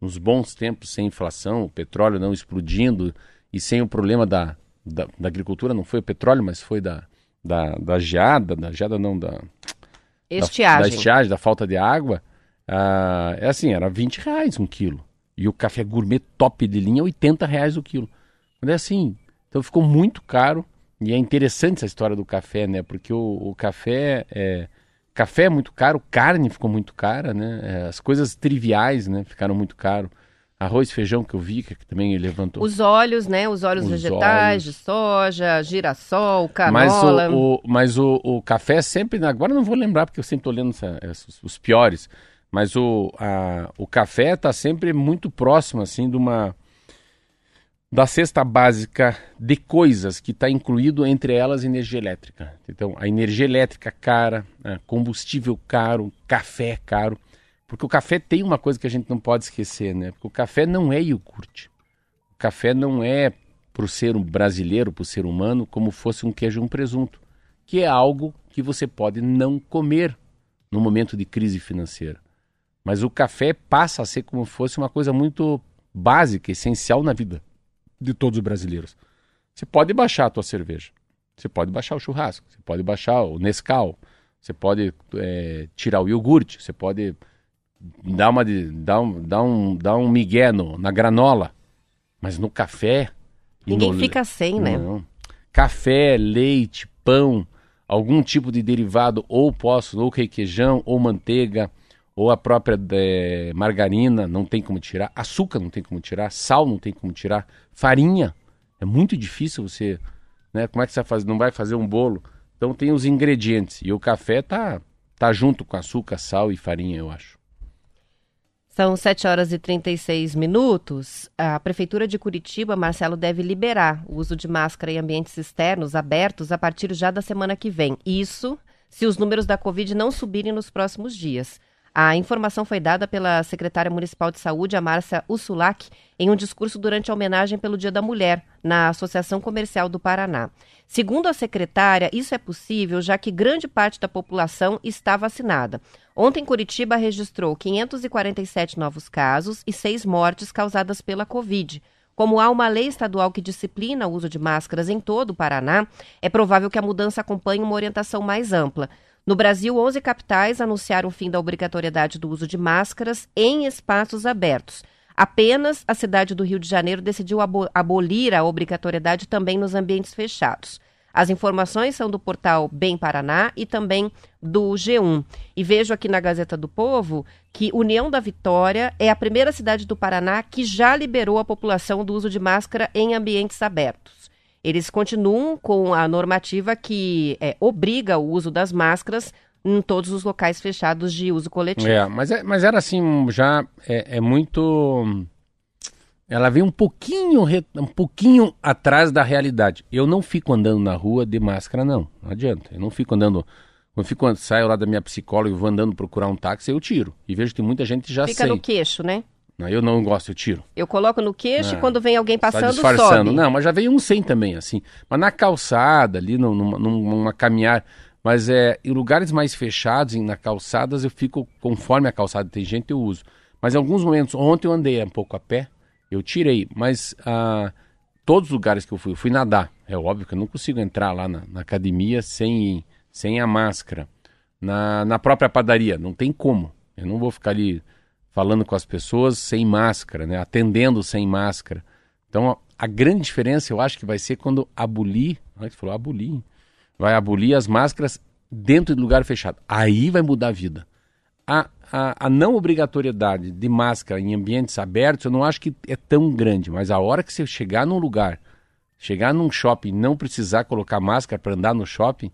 nos bons tempos, sem inflação, o petróleo não explodindo e sem o problema da, da, da agricultura, não foi o petróleo, mas foi da, da, da geada, da geada não, da, da- Estiagem. da estiagem, da falta de água, ah, é assim, era 20 reais um quilo. E o café gourmet top de linha, 80 reais o quilo. Mas é assim, então ficou muito caro. E é interessante essa história do café, né? Porque o, o café é. Café é muito caro, carne ficou muito cara, né? É, as coisas triviais, né? Ficaram muito caro. Arroz feijão que eu vi, que também levantou. Os óleos, né? Os óleos Os vegetais, óleos. de soja, girassol, Mas, canola. o, o- mas o, o café sempre. Agora não vou lembrar, porque eu sempre estou lendo essa- esses- os piores. Mas o, a- o café está sempre muito próximo, assim, de uma. Da cesta básica de coisas que está incluído entre elas energia elétrica. Então, a energia elétrica cara, combustível caro, café caro. Porque o café tem uma coisa que a gente não pode esquecer, né? Porque o café não é iogurte. O café não é para o ser brasileiro, para o ser humano, como fosse um queijo e um presunto, que é algo que você pode não comer no momento de crise financeira. Mas o café passa a ser como fosse uma coisa muito básica, essencial na vida de todos os brasileiros. Você pode baixar a tua cerveja, você pode baixar o churrasco, você pode baixar o Nescau, você pode eh, tirar o iogurte, você pode dá uma de, dá um, dá um, dá um migué no, na granola, mas no café Ninguém no- fica sem, né? Não. Café, leite, pão, algum tipo de derivado, ou posso, ou requeijão, ou manteiga, ou a própria eh, margarina, não tem como tirar. Açúcar não tem como tirar, sal não tem como tirar, farinha. É muito difícil você, né? Como é que você fazer? Não vai fazer um bolo? Então tem os ingredientes e o café tá tá junto com açúcar, sal e farinha, eu acho. São 7 horas e 36 minutos. A Prefeitura de Curitiba, Marcelo, deve liberar o uso de máscara em ambientes externos abertos a partir já da semana que vem. Isso se os números da Covid não subirem nos próximos dias. A informação foi dada pela secretária municipal de saúde, a Márcia Ussulac, em um discurso durante a homenagem pelo Dia da Mulher, na Associação Comercial do Paraná. Segundo a secretária, isso é possível já que grande parte da população está vacinada. Ontem, Curitiba registrou 547 novos casos e seis mortes causadas pela Covid. Como há uma lei estadual que disciplina o uso de máscaras em todo o Paraná, é provável que a mudança acompanhe uma orientação mais ampla. No Brasil, 11 capitais anunciaram o fim da obrigatoriedade do uso de máscaras em espaços abertos. Apenas a cidade do Rio de Janeiro decidiu abo abolir a obrigatoriedade também nos ambientes fechados. As informações são do portal Bem Paraná e também do G1. E vejo aqui na Gazeta do Povo que União da Vitória é a primeira cidade do Paraná que já liberou a população do uso de máscara em ambientes abertos. Eles continuam com a normativa que é, obriga o uso das máscaras em todos os locais fechados de uso coletivo. É, mas, é- mas era assim, já é, é muito. Ela vem um pouquinho, re- um pouquinho atrás da realidade. Eu não fico andando na rua de máscara, não. Não adianta. Eu não fico andando. Eu fico, saio lá da minha psicóloga e vou andando procurar um táxi, eu tiro. E vejo que muita gente já Fica sei. no queixo, né? Não, eu não gosto, eu tiro. Eu coloco no queixo Ah, e quando vem alguém Tá passando, disfarçando. sobe. Não, mas já veio um sem também, assim. Mas na calçada, ali, num- numa, numa caminhar. Mas é, em lugares mais fechados, na calçadas, eu fico, conforme a calçada tem gente, eu uso. Mas em alguns momentos, ontem eu andei um pouco a pé, eu tirei. Mas ah, todos os lugares que eu fui, eu fui nadar. É óbvio que eu não consigo entrar lá na, na academia sem, sem a máscara. Na, na própria padaria, não tem como. Eu não vou ficar ali falando com as pessoas sem máscara, né? atendendo sem máscara. Então, a, a grande diferença eu acho que vai ser quando abolir, olha que falou abolir, vai abolir as máscaras dentro de lugar fechado. Aí vai mudar a vida. A, a, a não obrigatoriedade de máscara em ambientes abertos, eu não acho que é tão grande, mas a hora que você chegar num lugar, chegar num shopping e não precisar colocar máscara para andar no shopping,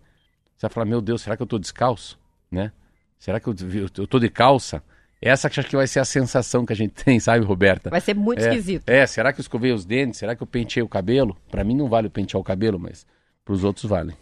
você vai falar, meu Deus, será que eu estou descalço? Né? Será que eu, tô de calça? Essa que acho que vai ser a sensação que a gente tem, sabe, Roberta? Vai ser muito é, esquisito. É, será que eu escovei os dentes? Será que eu penteei o cabelo? Para mim não vale o pentear o cabelo, mas para os outros vale.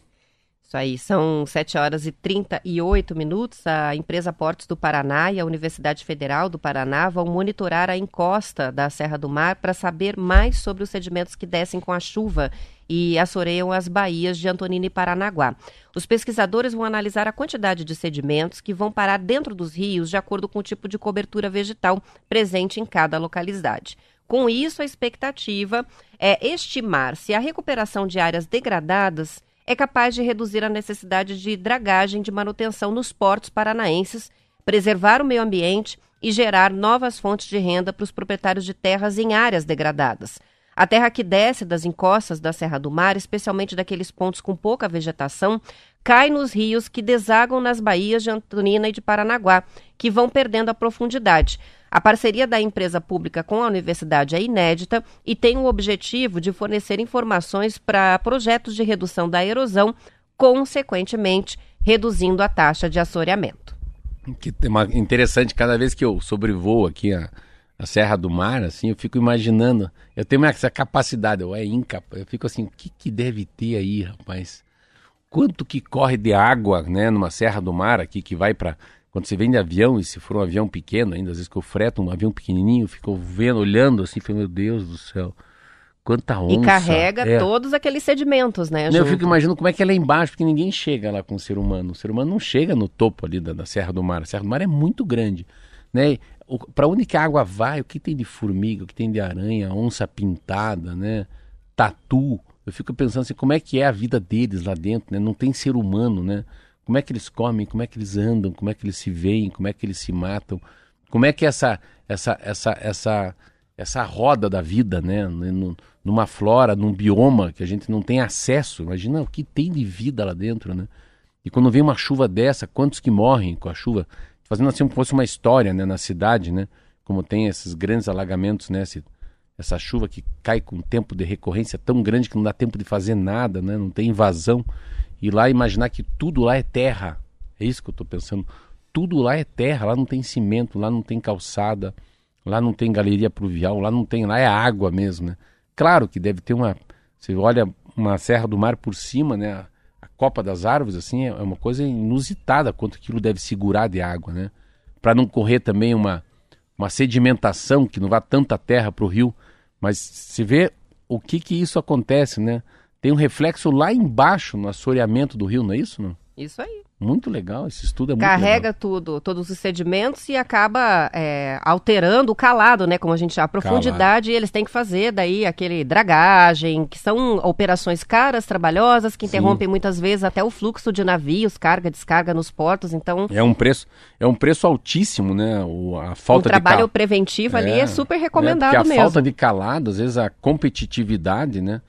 Isso aí, são 7 horas e 38 minutos. A empresa Portos do Paraná e a Universidade Federal do Paraná vão monitorar a encosta da Serra do Mar para saber mais sobre os sedimentos que descem com a chuva e assoreiam as baías de Antonina e Paranaguá. Os pesquisadores vão analisar a quantidade de sedimentos que vão parar dentro dos rios de acordo com o tipo de cobertura vegetal presente em cada localidade. Com isso, a expectativa é estimar se a recuperação de áreas degradadas é capaz de reduzir a necessidade de dragagem de manutenção nos portos paranaenses, preservar o meio ambiente e gerar novas fontes de renda para os proprietários de terras em áreas degradadas. A terra que desce das encostas da Serra do Mar, especialmente daqueles pontos com pouca vegetação, cai nos rios que desagam nas baías de Antonina e de Paranaguá, que vão perdendo a profundidade. A parceria da empresa pública com a universidade é inédita e tem o objetivo de fornecer informações para projetos de redução da erosão, consequentemente reduzindo a taxa de assoreamento. Que uma- interessante, cada vez que eu sobrevoo aqui a, a Serra do Mar, assim, eu fico imaginando, eu tenho essa capacidade, eu é incapaz, eu fico assim, o que, que deve ter aí, rapaz? Quanto que corre de água, né, numa Serra do Mar aqui, que vai para quando você vem de avião, e se for um avião pequeno ainda, às vezes que eu freto um avião pequenininho, fico vendo, olhando assim, falei, meu Deus do céu, quanta onça. E carrega É. todos aqueles sedimentos, né? Não, eu fico imaginando como é que é lá embaixo, porque ninguém chega lá com o ser humano. O ser humano não chega no topo ali da, da Serra do Mar. A Serra do Mar é muito grande. Né? Para onde que a água vai? O que tem de formiga? O que tem de aranha? Onça pintada, né? Tatu. Eu fico pensando assim, como é que é a vida deles lá dentro, né? Não tem ser humano, né? Como é que eles comem? Como é que eles andam? Como é que eles se veem? Como é que eles se matam? Como é que é essa essa essa essa essa roda da vida, né, nu- numa flora, num bioma que a gente não tem acesso. Imagina o que tem de vida lá dentro, né? E quando vem uma chuva dessa, quantos que morrem com a chuva? Fazendo assim como fosse uma história, né, na cidade, né? Como tem esses grandes alagamentos, né? Esse- essa chuva que cai com um tempo de recorrência tão grande que não dá tempo de fazer nada, né? Não tem invasão. E lá imaginar que tudo lá é terra. É isso que eu estou pensando. Tudo lá é terra, lá não tem cimento, lá não tem calçada, lá não tem galeria pluvial, lá não tem, lá é água mesmo, né? Claro que deve ter uma, você olha uma serra do mar por cima, né? Copa das árvores assim é uma coisa inusitada quanto aquilo deve segurar de água, né? Para não correr também uma uma sedimentação que não vá tanta terra para o rio, mas se vê o que que isso acontece, né? Tem um reflexo lá embaixo no assoreamento do rio, não é isso? Não? Isso aí. Muito legal, esse estudo é muito Carrega legal. tudo, todos os sedimentos e acaba é, alterando o calado, né? Como a gente a profundidade eles têm que fazer daí aquele dragagem, que são operações caras, trabalhosas, que Sim. interrompem muitas vezes até o fluxo de navios, carga, descarga nos portos. Então, É um preço, é um preço altíssimo, né? O, a o falta trabalho de cal... preventivo ali é, super recomendado porque a mesmo. falta de calado, às vezes a competitividade, né?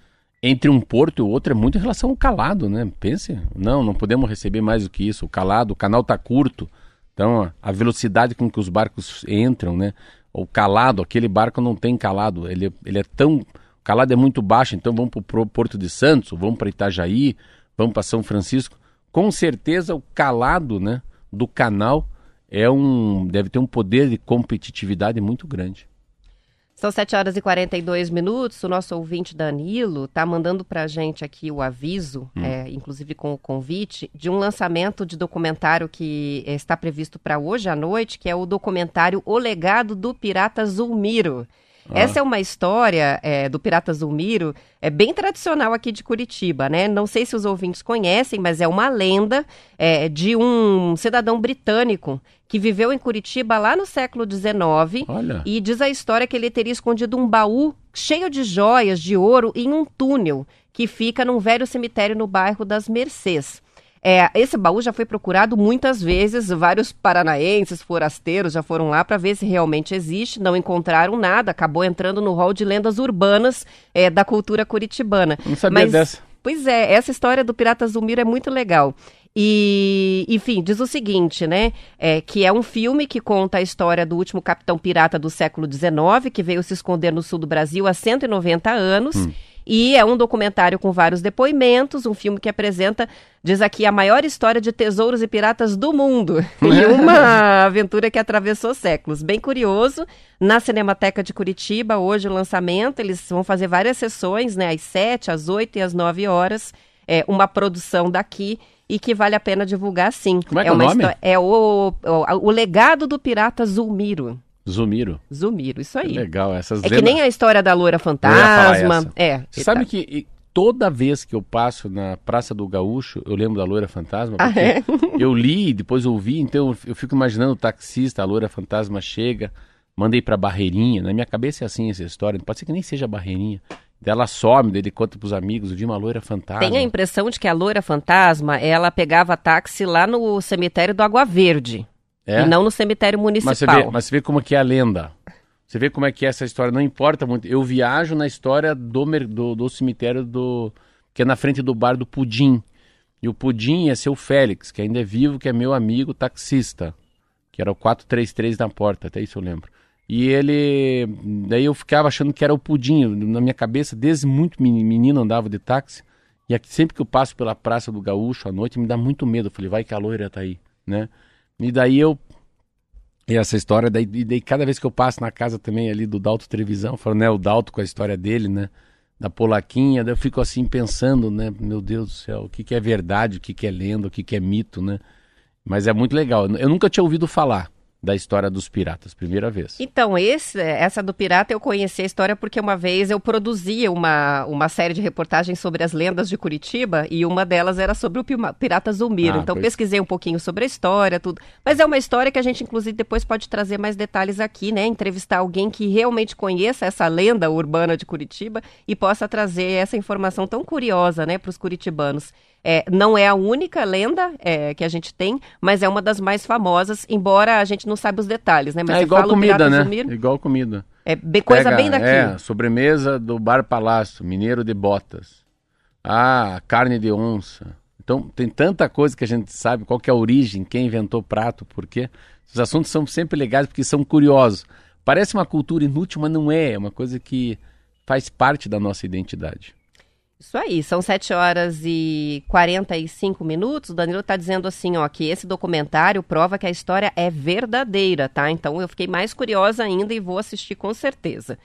Entre um porto e o outro é muito em relação ao calado, né? Pense, não, não podemos receber mais do que isso. O calado, o canal está curto, então a- velocidade com que os barcos entram, né? O calado, aquele barco não tem calado, ele, ele é tão, o calado é muito baixo, então vamos para o Porto de Santos, vamos para Itajaí, vamos para São Francisco. Com certeza o calado, né? Do canal é um, deve ter um poder de competitividade muito grande. São 7 horas e 42 minutos. O nosso ouvinte Danilo tá mandando pra gente aqui o aviso, Hum. é, inclusive com o convite, de um lançamento de documentário que eh, está previsto para hoje à noite, que é o documentário O Legado do Pirata Zulmiro. Ah. Essa é uma história é, do Pirata Zulmiro, é bem tradicional aqui de Curitiba, né? Não sei se os ouvintes conhecem, mas é uma lenda é, de um cidadão britânico que viveu em Curitiba lá no século XIX Olha. e diz a história que ele teria escondido um baú cheio de joias de ouro em um túnel que fica num velho cemitério no bairro das Mercês. É, esse baú já foi procurado muitas vezes, vários paranaenses, forasteiros já foram lá para ver se realmente existe, não encontraram nada, acabou entrando no rol de lendas urbanas é, da cultura curitibana. Não sabia Mas- dessa. Pois é, essa história do Pirata Zulmiro é muito legal. E, enfim, diz o seguinte, né? É, que é um filme que conta a história do último capitão pirata do século XIX, que veio se esconder no sul do Brasil há 190 anos. E é um documentário com vários depoimentos, um filme que apresenta, diz aqui, a maior história de tesouros e piratas do mundo. e uma aventura que atravessou séculos. Bem curioso. Na Cinemateca de Curitiba, hoje o lançamento, eles vão fazer várias sessões, né? Às 7, às 8 e às 9 horas. É uma produção daqui e que vale a pena divulgar sim. Como é que é o uma nome? É o, o, o legado do pirata Zulmiro. Zumiro. Zulmiro, isso aí. Legal, essas É que nem a história da loira fantasma. É. Você sabe tá. que toda vez que eu passo na Praça do Gaúcho, eu lembro da Loira Fantasma, Ah, porque é? eu li, depois ouvi, então eu fico imaginando o taxista, a Loira Fantasma chega, mandei pra Barreirinha, na minha cabeça é assim essa história, pode ser que nem seja Barreirinha. Ela some, daí ele conta pros amigos, vi uma Loira Fantasma. Tem a impressão de que a loira fantasma, ela pegava táxi lá no cemitério do Água Verde. É? E não no cemitério municipal. Mas você, vê, mas você vê como que é a lenda. Você vê como é que é essa história, não importa muito. Eu viajo na história do, do, do cemitério do. que é na frente do bar do Pudim. E o Pudim é seu Félix, que ainda é vivo, que é meu amigo taxista. Que era o 433 na porta, até isso eu lembro. E ele. Daí eu ficava achando que era o Pudim. Na minha cabeça, desde muito meni- menino andava de táxi. E aqui, sempre que eu passo pela Praça do Gaúcho à noite, me dá muito medo. Eu falei, vai que a loira tá aí, né? E daí eu e essa história, daí, e daí cada vez que eu passo na casa também ali do Dalto Televisão, falo, né, o Dalto com a história dele, né, da Polaquinha, daí eu fico assim pensando, né, meu Deus do céu, o que, que é verdade, o que, que é lenda, o que, que é mito, né, mas é muito legal. Eu nunca tinha ouvido falar da história dos piratas, primeira vez. Então, esse, essa do pirata eu conheci a história porque uma vez eu produzia uma, uma série de reportagens sobre as lendas de Curitiba e uma delas era sobre o pirata Zulmiro. Ah, então pois. pesquisei um pouquinho sobre a história, tudo. Mas é uma história que a gente inclusive depois pode trazer mais detalhes aqui, né? Entrevistar alguém que realmente conheça essa lenda urbana de Curitiba e possa trazer essa informação tão curiosa, né, para os curitibanos. É, não é a única lenda é, que a gente tem, mas é uma das mais famosas, embora a gente não saiba os detalhes, né? Mas é igual comida, né? Zumir, Igual comida. é bem- coisa Pega, bem daqui. É, sobremesa do Bar Palácio, Mineiro de Botas. Ah, carne de onça. Então, tem tanta coisa que a gente sabe, qual que é a origem, quem inventou o prato, por quê. Os assuntos são sempre legais porque são curiosos. Parece uma cultura inútil, mas não é. É uma coisa que faz parte da nossa identidade. Isso aí, são 7 horas e 45 minutos. O Danilo está dizendo assim, ó, que esse documentário prova que a história é verdadeira, tá? Então eu fiquei mais curiosa ainda e vou assistir com certeza.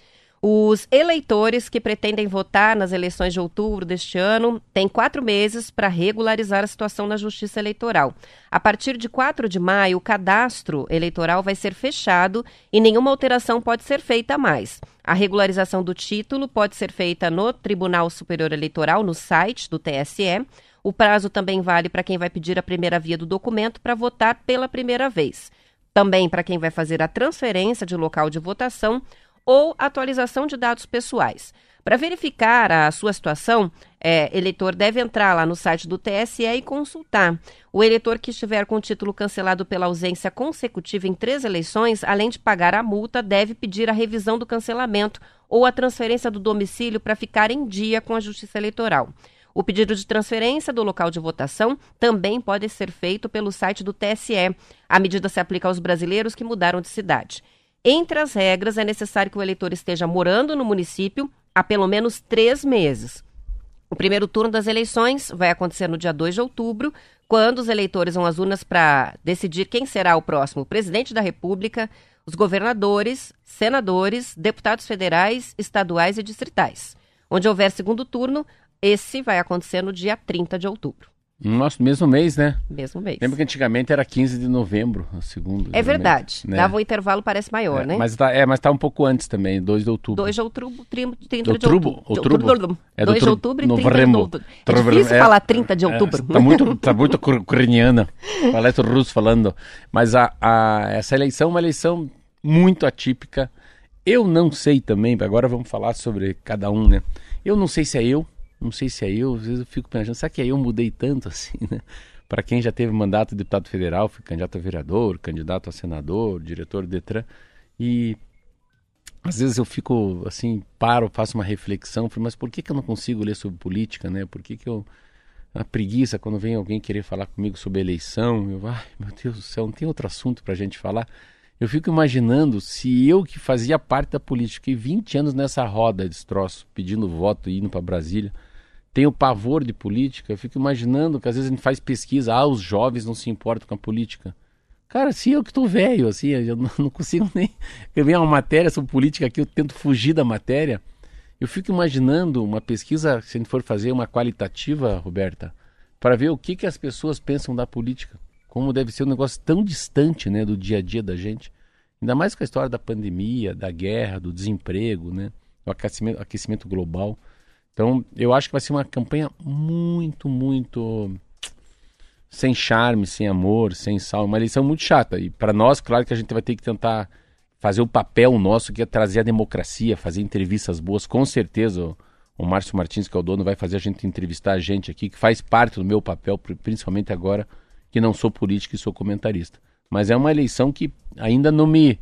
Os eleitores que pretendem votar nas eleições de outubro deste ano têm quatro meses para regularizar a situação na Justiça Eleitoral. A partir de 4 de maio, o cadastro eleitoral vai ser fechado e nenhuma alteração pode ser feita mais. A regularização do título pode ser feita no Tribunal Superior Eleitoral, no site do TSE. O prazo também vale para quem vai pedir a primeira via do documento para votar pela primeira vez. Também para quem vai fazer a transferência de local de votação ou atualização de dados pessoais. Para verificar a sua situação, é, eleitor deve entrar lá no site do TSE e consultar. O eleitor que estiver com o título cancelado pela ausência consecutiva em três eleições, além de pagar a multa, deve pedir a revisão do cancelamento ou a transferência do domicílio para ficar em dia com a Justiça Eleitoral. O pedido de transferência do local de votação também pode ser feito pelo site do TSE. A medida se aplica aos brasileiros que mudaram de cidade. Entre as regras, é necessário que o eleitor esteja morando no município há pelo menos três meses. O primeiro turno das eleições vai acontecer no dia 2 de outubro, quando os eleitores vão às urnas para decidir quem será o próximo presidente da República, os governadores, senadores, deputados federais, estaduais e distritais. Onde houver segundo turno, esse vai acontecer no dia 30 de outubro, nosso mesmo mês, né? mesmo mês. Lembra que antigamente era 15 de novembro, o segundo. É verdade. né? Dava um intervalo, parece maior, É, né? Mas tá, é, mas tá um pouco antes também, 2 de outubro. 2 de outubro, 30 de De outubro? outubro. Outubro? É do 2 de tru- outubro e 30 de novembro. outubro. É difícil é. falar 30 de outubro. É, tá muito, tá muito ucraniana. O russo falando. Mas a, a- essa eleição é uma eleição muito atípica. Eu não sei também, agora vamos falar sobre cada um, né? Eu não sei se é eu, não sei se é eu, às vezes eu fico pensando, será que é eu mudei tanto assim, né? Para quem já teve mandato de deputado federal, fui candidato a vereador, candidato a senador, diretor do Detran, e às vezes eu fico assim, paro, faço uma reflexão, mas por que, que eu não consigo ler sobre política, né? Por que, que eu. A preguiça quando vem alguém querer falar comigo sobre eleição, eu, ai meu Deus do céu, não tem outro assunto pra gente falar. Eu fico imaginando se eu que fazia parte da política, fiquei 20 anos nessa roda de pedindo voto indo para Brasília, tenho pavor de política, eu fico imaginando que às vezes a gente faz pesquisa, ah, os jovens não se importam com a política. Cara, se eu que tô velho, assim, eu não consigo nem. Eu venho uma matéria sobre política aqui, eu tento fugir da matéria. Eu fico imaginando uma pesquisa, se a gente for fazer uma qualitativa, Roberta, para ver o que, que as pessoas pensam da política. Como deve ser um negócio tão distante né, do dia a dia da gente. Ainda mais com a história da pandemia, da guerra, do desemprego, né, do aquecimento, aquecimento global. Então, eu acho que vai ser uma campanha muito, muito sem charme, sem amor, sem sal. Uma eleição muito chata. E para nós, claro que a gente vai ter que tentar fazer o papel nosso, que é trazer a democracia, fazer entrevistas boas. Com certeza, o, o Márcio Martins, que é o dono, vai fazer a gente entrevistar a gente aqui, que faz parte do meu papel, pri- principalmente agora que não sou político e sou comentarista. Mas é uma eleição que ainda não me,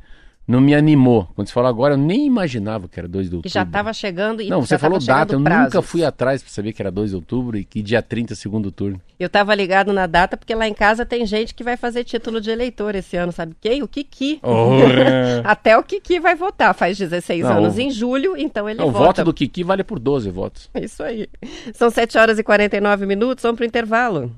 não me animou. Quando você falou agora, eu nem imaginava que era 2 de Que outubro. já estava chegando e Não, você falou data, eu prazos. nunca fui atrás para saber que era 2 de outubro e que dia 30 é segundo turno. Eu estava ligado na data porque lá em casa tem gente que vai fazer título de eleitor esse ano, sabe quem? O Kiki. Ora. Até o Kiki vai votar, faz 16 Não, anos o- em julho, então ele Não, o vota. voto do Kiki vale por 12 votos. Isso aí. São 7 horas e 49 minutos, vamos para o intervalo.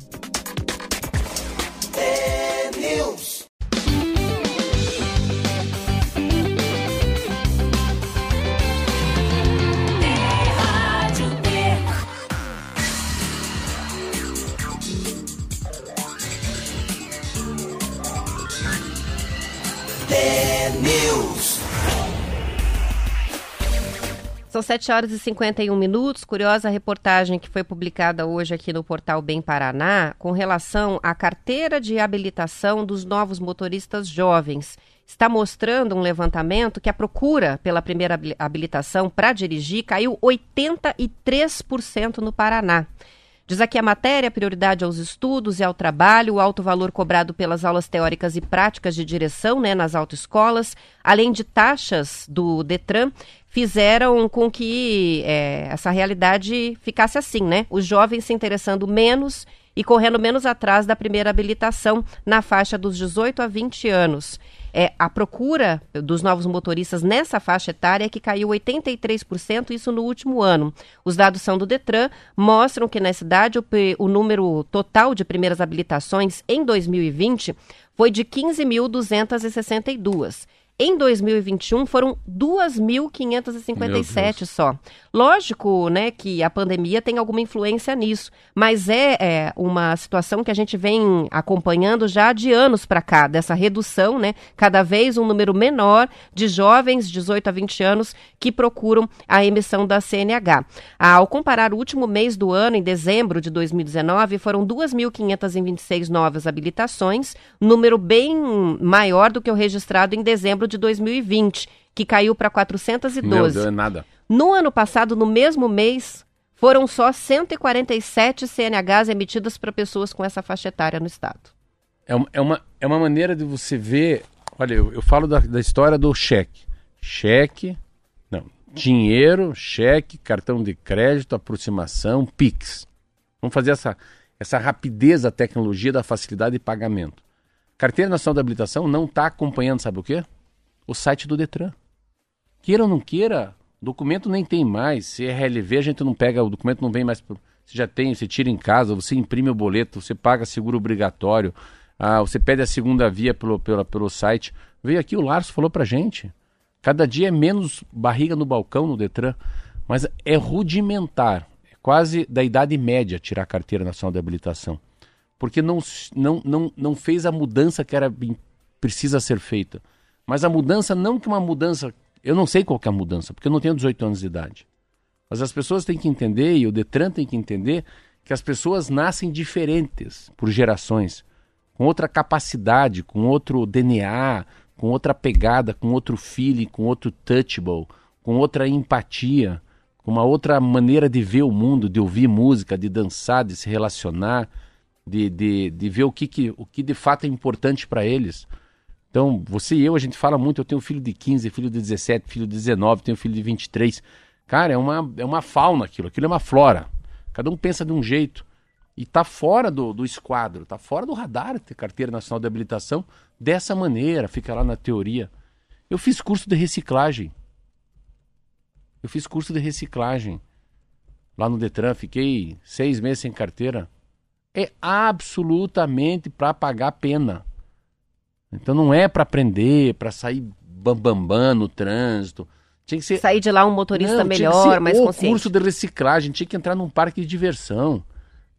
São 7 horas e 51 minutos. Curiosa reportagem que foi publicada hoje aqui no portal Bem Paraná com relação à carteira de habilitação dos novos motoristas jovens. Está mostrando um levantamento que a procura pela primeira habili- habilitação para dirigir caiu 83% no Paraná. Diz aqui a matéria, prioridade aos estudos e ao trabalho, o alto valor cobrado pelas aulas teóricas e práticas de direção né, nas autoescolas, além de taxas do Detran, fizeram com que é, essa realidade ficasse assim, né? Os jovens se interessando menos e correndo menos atrás da primeira habilitação na faixa dos 18 a 20 anos. É, a procura dos novos motoristas nessa faixa etária é que caiu 83%, isso no último ano. Os dados são do Detran, mostram que na cidade o, o número total de primeiras habilitações em 2020 foi de 15.262. Em 2021 foram 2.557 só. Lógico, né, que a pandemia tem alguma influência nisso, mas é, é uma situação que a gente vem acompanhando já de anos para cá, dessa redução, né, cada vez um número menor de jovens 18 a 20 anos que procuram a emissão da CNH. Ao comparar o último mês do ano, em dezembro de 2019, foram 2.526 novas habilitações, número bem maior do que o registrado em dezembro de 2020, que caiu para 412. Meu Deus, é nada. No ano passado, no mesmo mês, foram só 147 CNHs emitidas para pessoas com essa faixa etária no estado. É uma, é uma, é uma maneira de você ver. Olha, eu, eu falo da, da história do cheque. Cheque, não, dinheiro, cheque, cartão de crédito, aproximação, Pix. Vamos fazer essa, essa rapidez da tecnologia, da facilidade de pagamento. Carteira Nacional de Habilitação não está acompanhando, sabe o quê? O site do Detran. Queira ou não queira, documento nem tem mais. Se é RLV, a gente não pega, o documento não vem mais. Pro... Você já tem, você tira em casa, você imprime o boleto, você paga seguro obrigatório, ah, você pede a segunda via pelo, pelo, pelo site. Veio aqui o Larso, falou pra gente. Cada dia é menos barriga no balcão no Detran. Mas é rudimentar. É quase da idade média tirar a carteira nacional de habilitação. Porque não, não, não, não fez a mudança que era precisa ser feita. Mas a mudança, não que uma mudança. Eu não sei qual é a mudança, porque eu não tenho 18 anos de idade. Mas as pessoas têm que entender, e o Detran tem que entender, que as pessoas nascem diferentes por gerações, com outra capacidade, com outro DNA, com outra pegada, com outro feeling, com outro touchable, com outra empatia, com uma outra maneira de ver o mundo, de ouvir música, de dançar, de se relacionar, de, de, de ver o que, que, o que de fato é importante para eles. Então, você e eu, a gente fala muito, eu tenho filho de 15, filho de 17, filho de 19, tenho filho de 23. Cara, é uma, é uma fauna aquilo, aquilo é uma flora. Cada um pensa de um jeito. E tá fora do, do esquadro, tá fora do radar ter carteira nacional de habilitação dessa maneira, fica lá na teoria. Eu fiz curso de reciclagem. Eu fiz curso de reciclagem lá no Detran, fiquei seis meses sem carteira. É absolutamente para pagar pena. Então não é para aprender, para sair bambambam bam, bam no trânsito. Tinha que ser sair de lá um motorista não, melhor, mais o consciente. curso de reciclagem, tinha que entrar num parque de diversão.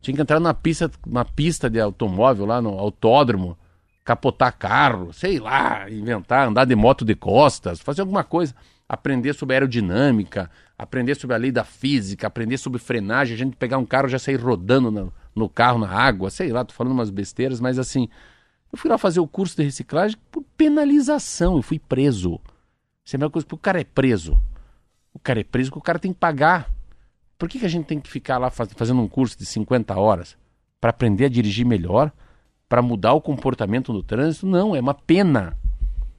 Tinha que entrar numa pista, uma pista de automóvel lá no autódromo, capotar carro, sei lá, inventar, andar de moto de costas, fazer alguma coisa, aprender sobre aerodinâmica, aprender sobre a lei da física, aprender sobre frenagem, a gente pegar um carro e já sair rodando no, no carro na água, sei lá, tô falando umas besteiras, mas assim, eu fui lá fazer o curso de reciclagem por penalização. Eu fui preso. Isso é a mesma coisa que o cara é preso. O cara é preso porque o cara tem que pagar. Por que, que a gente tem que ficar lá faz, fazendo um curso de 50 horas? Para aprender a dirigir melhor? Para mudar o comportamento no trânsito? Não, é uma pena.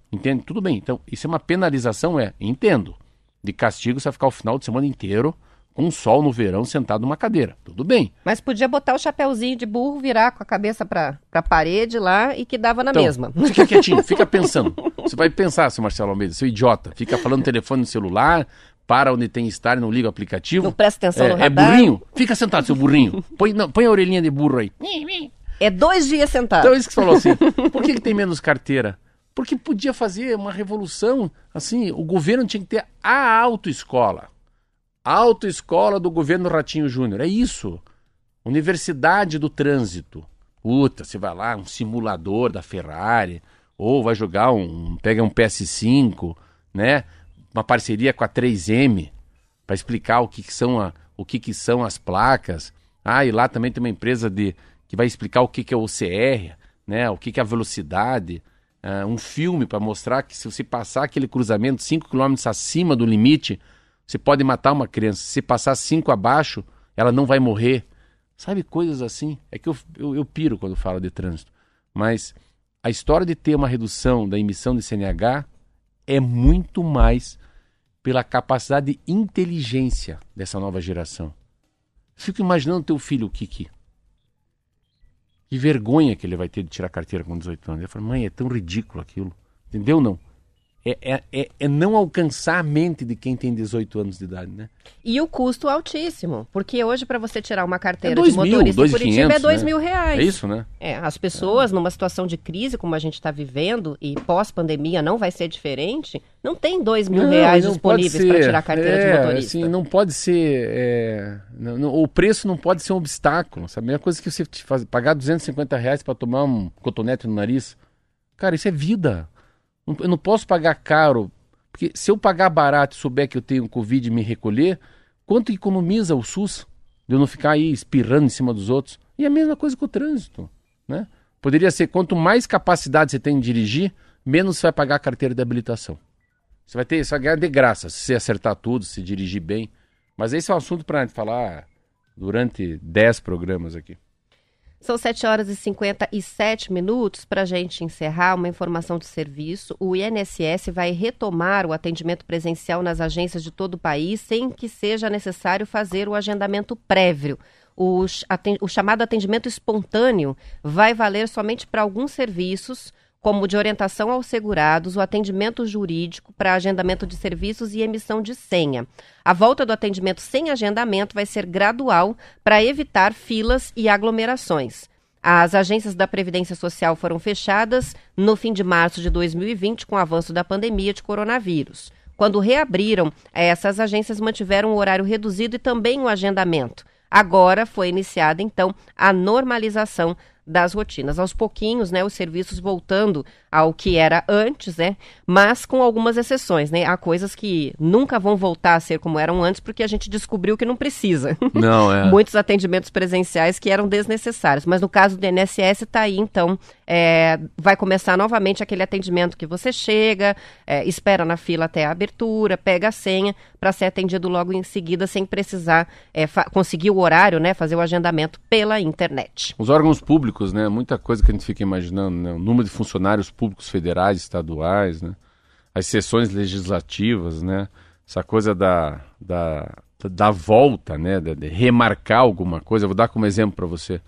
Entende? Tudo bem. Então, isso é uma penalização? É, entendo. De castigo você vai ficar o final de semana inteiro com sol no verão sentado numa cadeira. Tudo bem. Mas podia botar o chapéuzinho de burro, virar com a cabeça para a parede lá e que dava na então, mesma. Fica quietinho, fica pensando. Você vai pensar, seu Marcelo Almeida, seu idiota. Fica falando no telefone no celular, para onde tem estar e não liga o aplicativo. Não presta atenção é, no É radar. burrinho? Fica sentado, seu burrinho. Põe, não, põe a orelhinha de burro aí. É dois dias sentado. Então é isso que você falou assim. Por que, que tem menos carteira? Porque podia fazer uma revolução. Assim, o governo tinha que ter a autoescola. Autoescola do governo Ratinho Júnior. É isso. Universidade do Trânsito. Puta, você vai lá, um simulador da Ferrari, ou vai jogar um. pega um PS5, né? Uma parceria com a 3M para explicar o que, que são a, o que, que são as placas. Ah, e lá também tem uma empresa de que vai explicar o que, que é o OCR, né? O que, que é a velocidade. Ah, um filme para mostrar que se você passar aquele cruzamento 5 km acima do limite, você pode matar uma criança. Se passar 5 abaixo, ela não vai morrer. Sabe, coisas assim. É que eu, eu, eu piro quando falo de trânsito. Mas a história de ter uma redução da emissão de CNH é muito mais pela capacidade de inteligência dessa nova geração. Fico imaginando teu filho, o Kiki. Que vergonha que ele vai ter de tirar carteira com 18 anos. Ele fala, mãe, é tão ridículo aquilo. Entendeu não? É, é, é, é não alcançar a mente de quem tem 18 anos de idade, né? E o custo altíssimo, porque hoje para você tirar uma É carteira dois de mil, motorista dois em Curitiba é quinhentos, dois né? mil reais. É isso, né? É, as pessoas numa situação de crise como a gente está vivendo e pós-pandemia não vai ser diferente, não tem dois mil Não, reais disponíveis para tirar a carteira é, de motorista. Assim, não pode ser. é, não- não- o preço não pode ser um obstáculo. Sabe? A mesma coisa que você te faz, pagar 250 reais para tomar um cotonete no nariz. Cara, isso é vida. Eu não posso pagar caro. Porque se eu pagar barato e souber que eu tenho Covid e me recolher, quanto economiza o SUS? De eu não ficar aí espirrando em cima dos outros. E a mesma coisa com o trânsito. Né? Poderia ser quanto mais capacidade você tem de dirigir, menos você vai pagar a carteira de habilitação. Você vai ter, você vai ganhar de graça se você acertar tudo, se dirigir bem. Mas esse é um assunto para falar durante 10 programas aqui. São 7 horas e 57 minutos para a gente encerrar uma informação de serviço. O INSS vai retomar o atendimento presencial nas agências de todo o país sem que seja necessário fazer o agendamento prévio. O, o chamado atendimento espontâneo vai valer somente para alguns serviços, como de orientação aos segurados, o atendimento jurídico para agendamento de serviços e emissão de senha. A volta do atendimento sem agendamento vai ser gradual para evitar filas e aglomerações. As agências da Previdência Social foram fechadas no fim de março de 2020 com o avanço da pandemia de coronavírus. Quando reabriram, essas agências mantiveram o horário reduzido e também o agendamento. Agora foi iniciada, então, a normalização das rotinas. Aos pouquinhos, né, os serviços voltando ao que era antes, né, mas com algumas exceções, né? Há coisas que nunca vão voltar a ser como eram antes porque a gente descobriu que não precisa. Não, é. Muitos atendimentos presenciais que eram desnecessários. Mas no caso do INSS, está aí, então, é, vai começar novamente aquele atendimento que você chega, é, espera na fila até a abertura, pega a senha para ser atendido logo em seguida, sem precisar é, conseguir o horário, né? Fazer o agendamento pela internet. Os órgãos públicos, né? Muita coisa que a gente fica imaginando, né? O número de funcionários públicos federais, estaduais, né? As sessões legislativas, né? Essa coisa da, da, da volta, né? De, de remarcar alguma coisa. Eu vou dar como exemplo para você.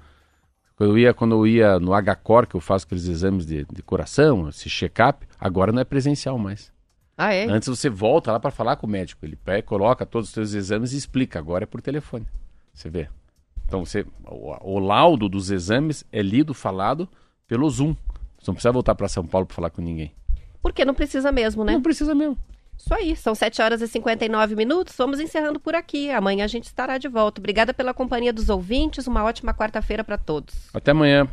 Quando eu ia, quando eu ia no HCOR, que eu faço aqueles exames de, de coração, esse check-up, agora não é presencial mais. Ah, é? Antes você volta lá para falar com o médico. Ele pega, coloca todos os seus exames e explica. Agora é por telefone. Você vê. Então você, o, o laudo dos exames é lido, falado pelo Zoom. Você não precisa voltar para São Paulo para falar com ninguém. Porque não precisa mesmo, né? Não precisa mesmo. Isso aí, são 7 horas e 59 minutos. Vamos encerrando por aqui. Amanhã a gente estará de volta. Obrigada pela companhia dos ouvintes. Uma ótima quarta-feira para todos. Até amanhã.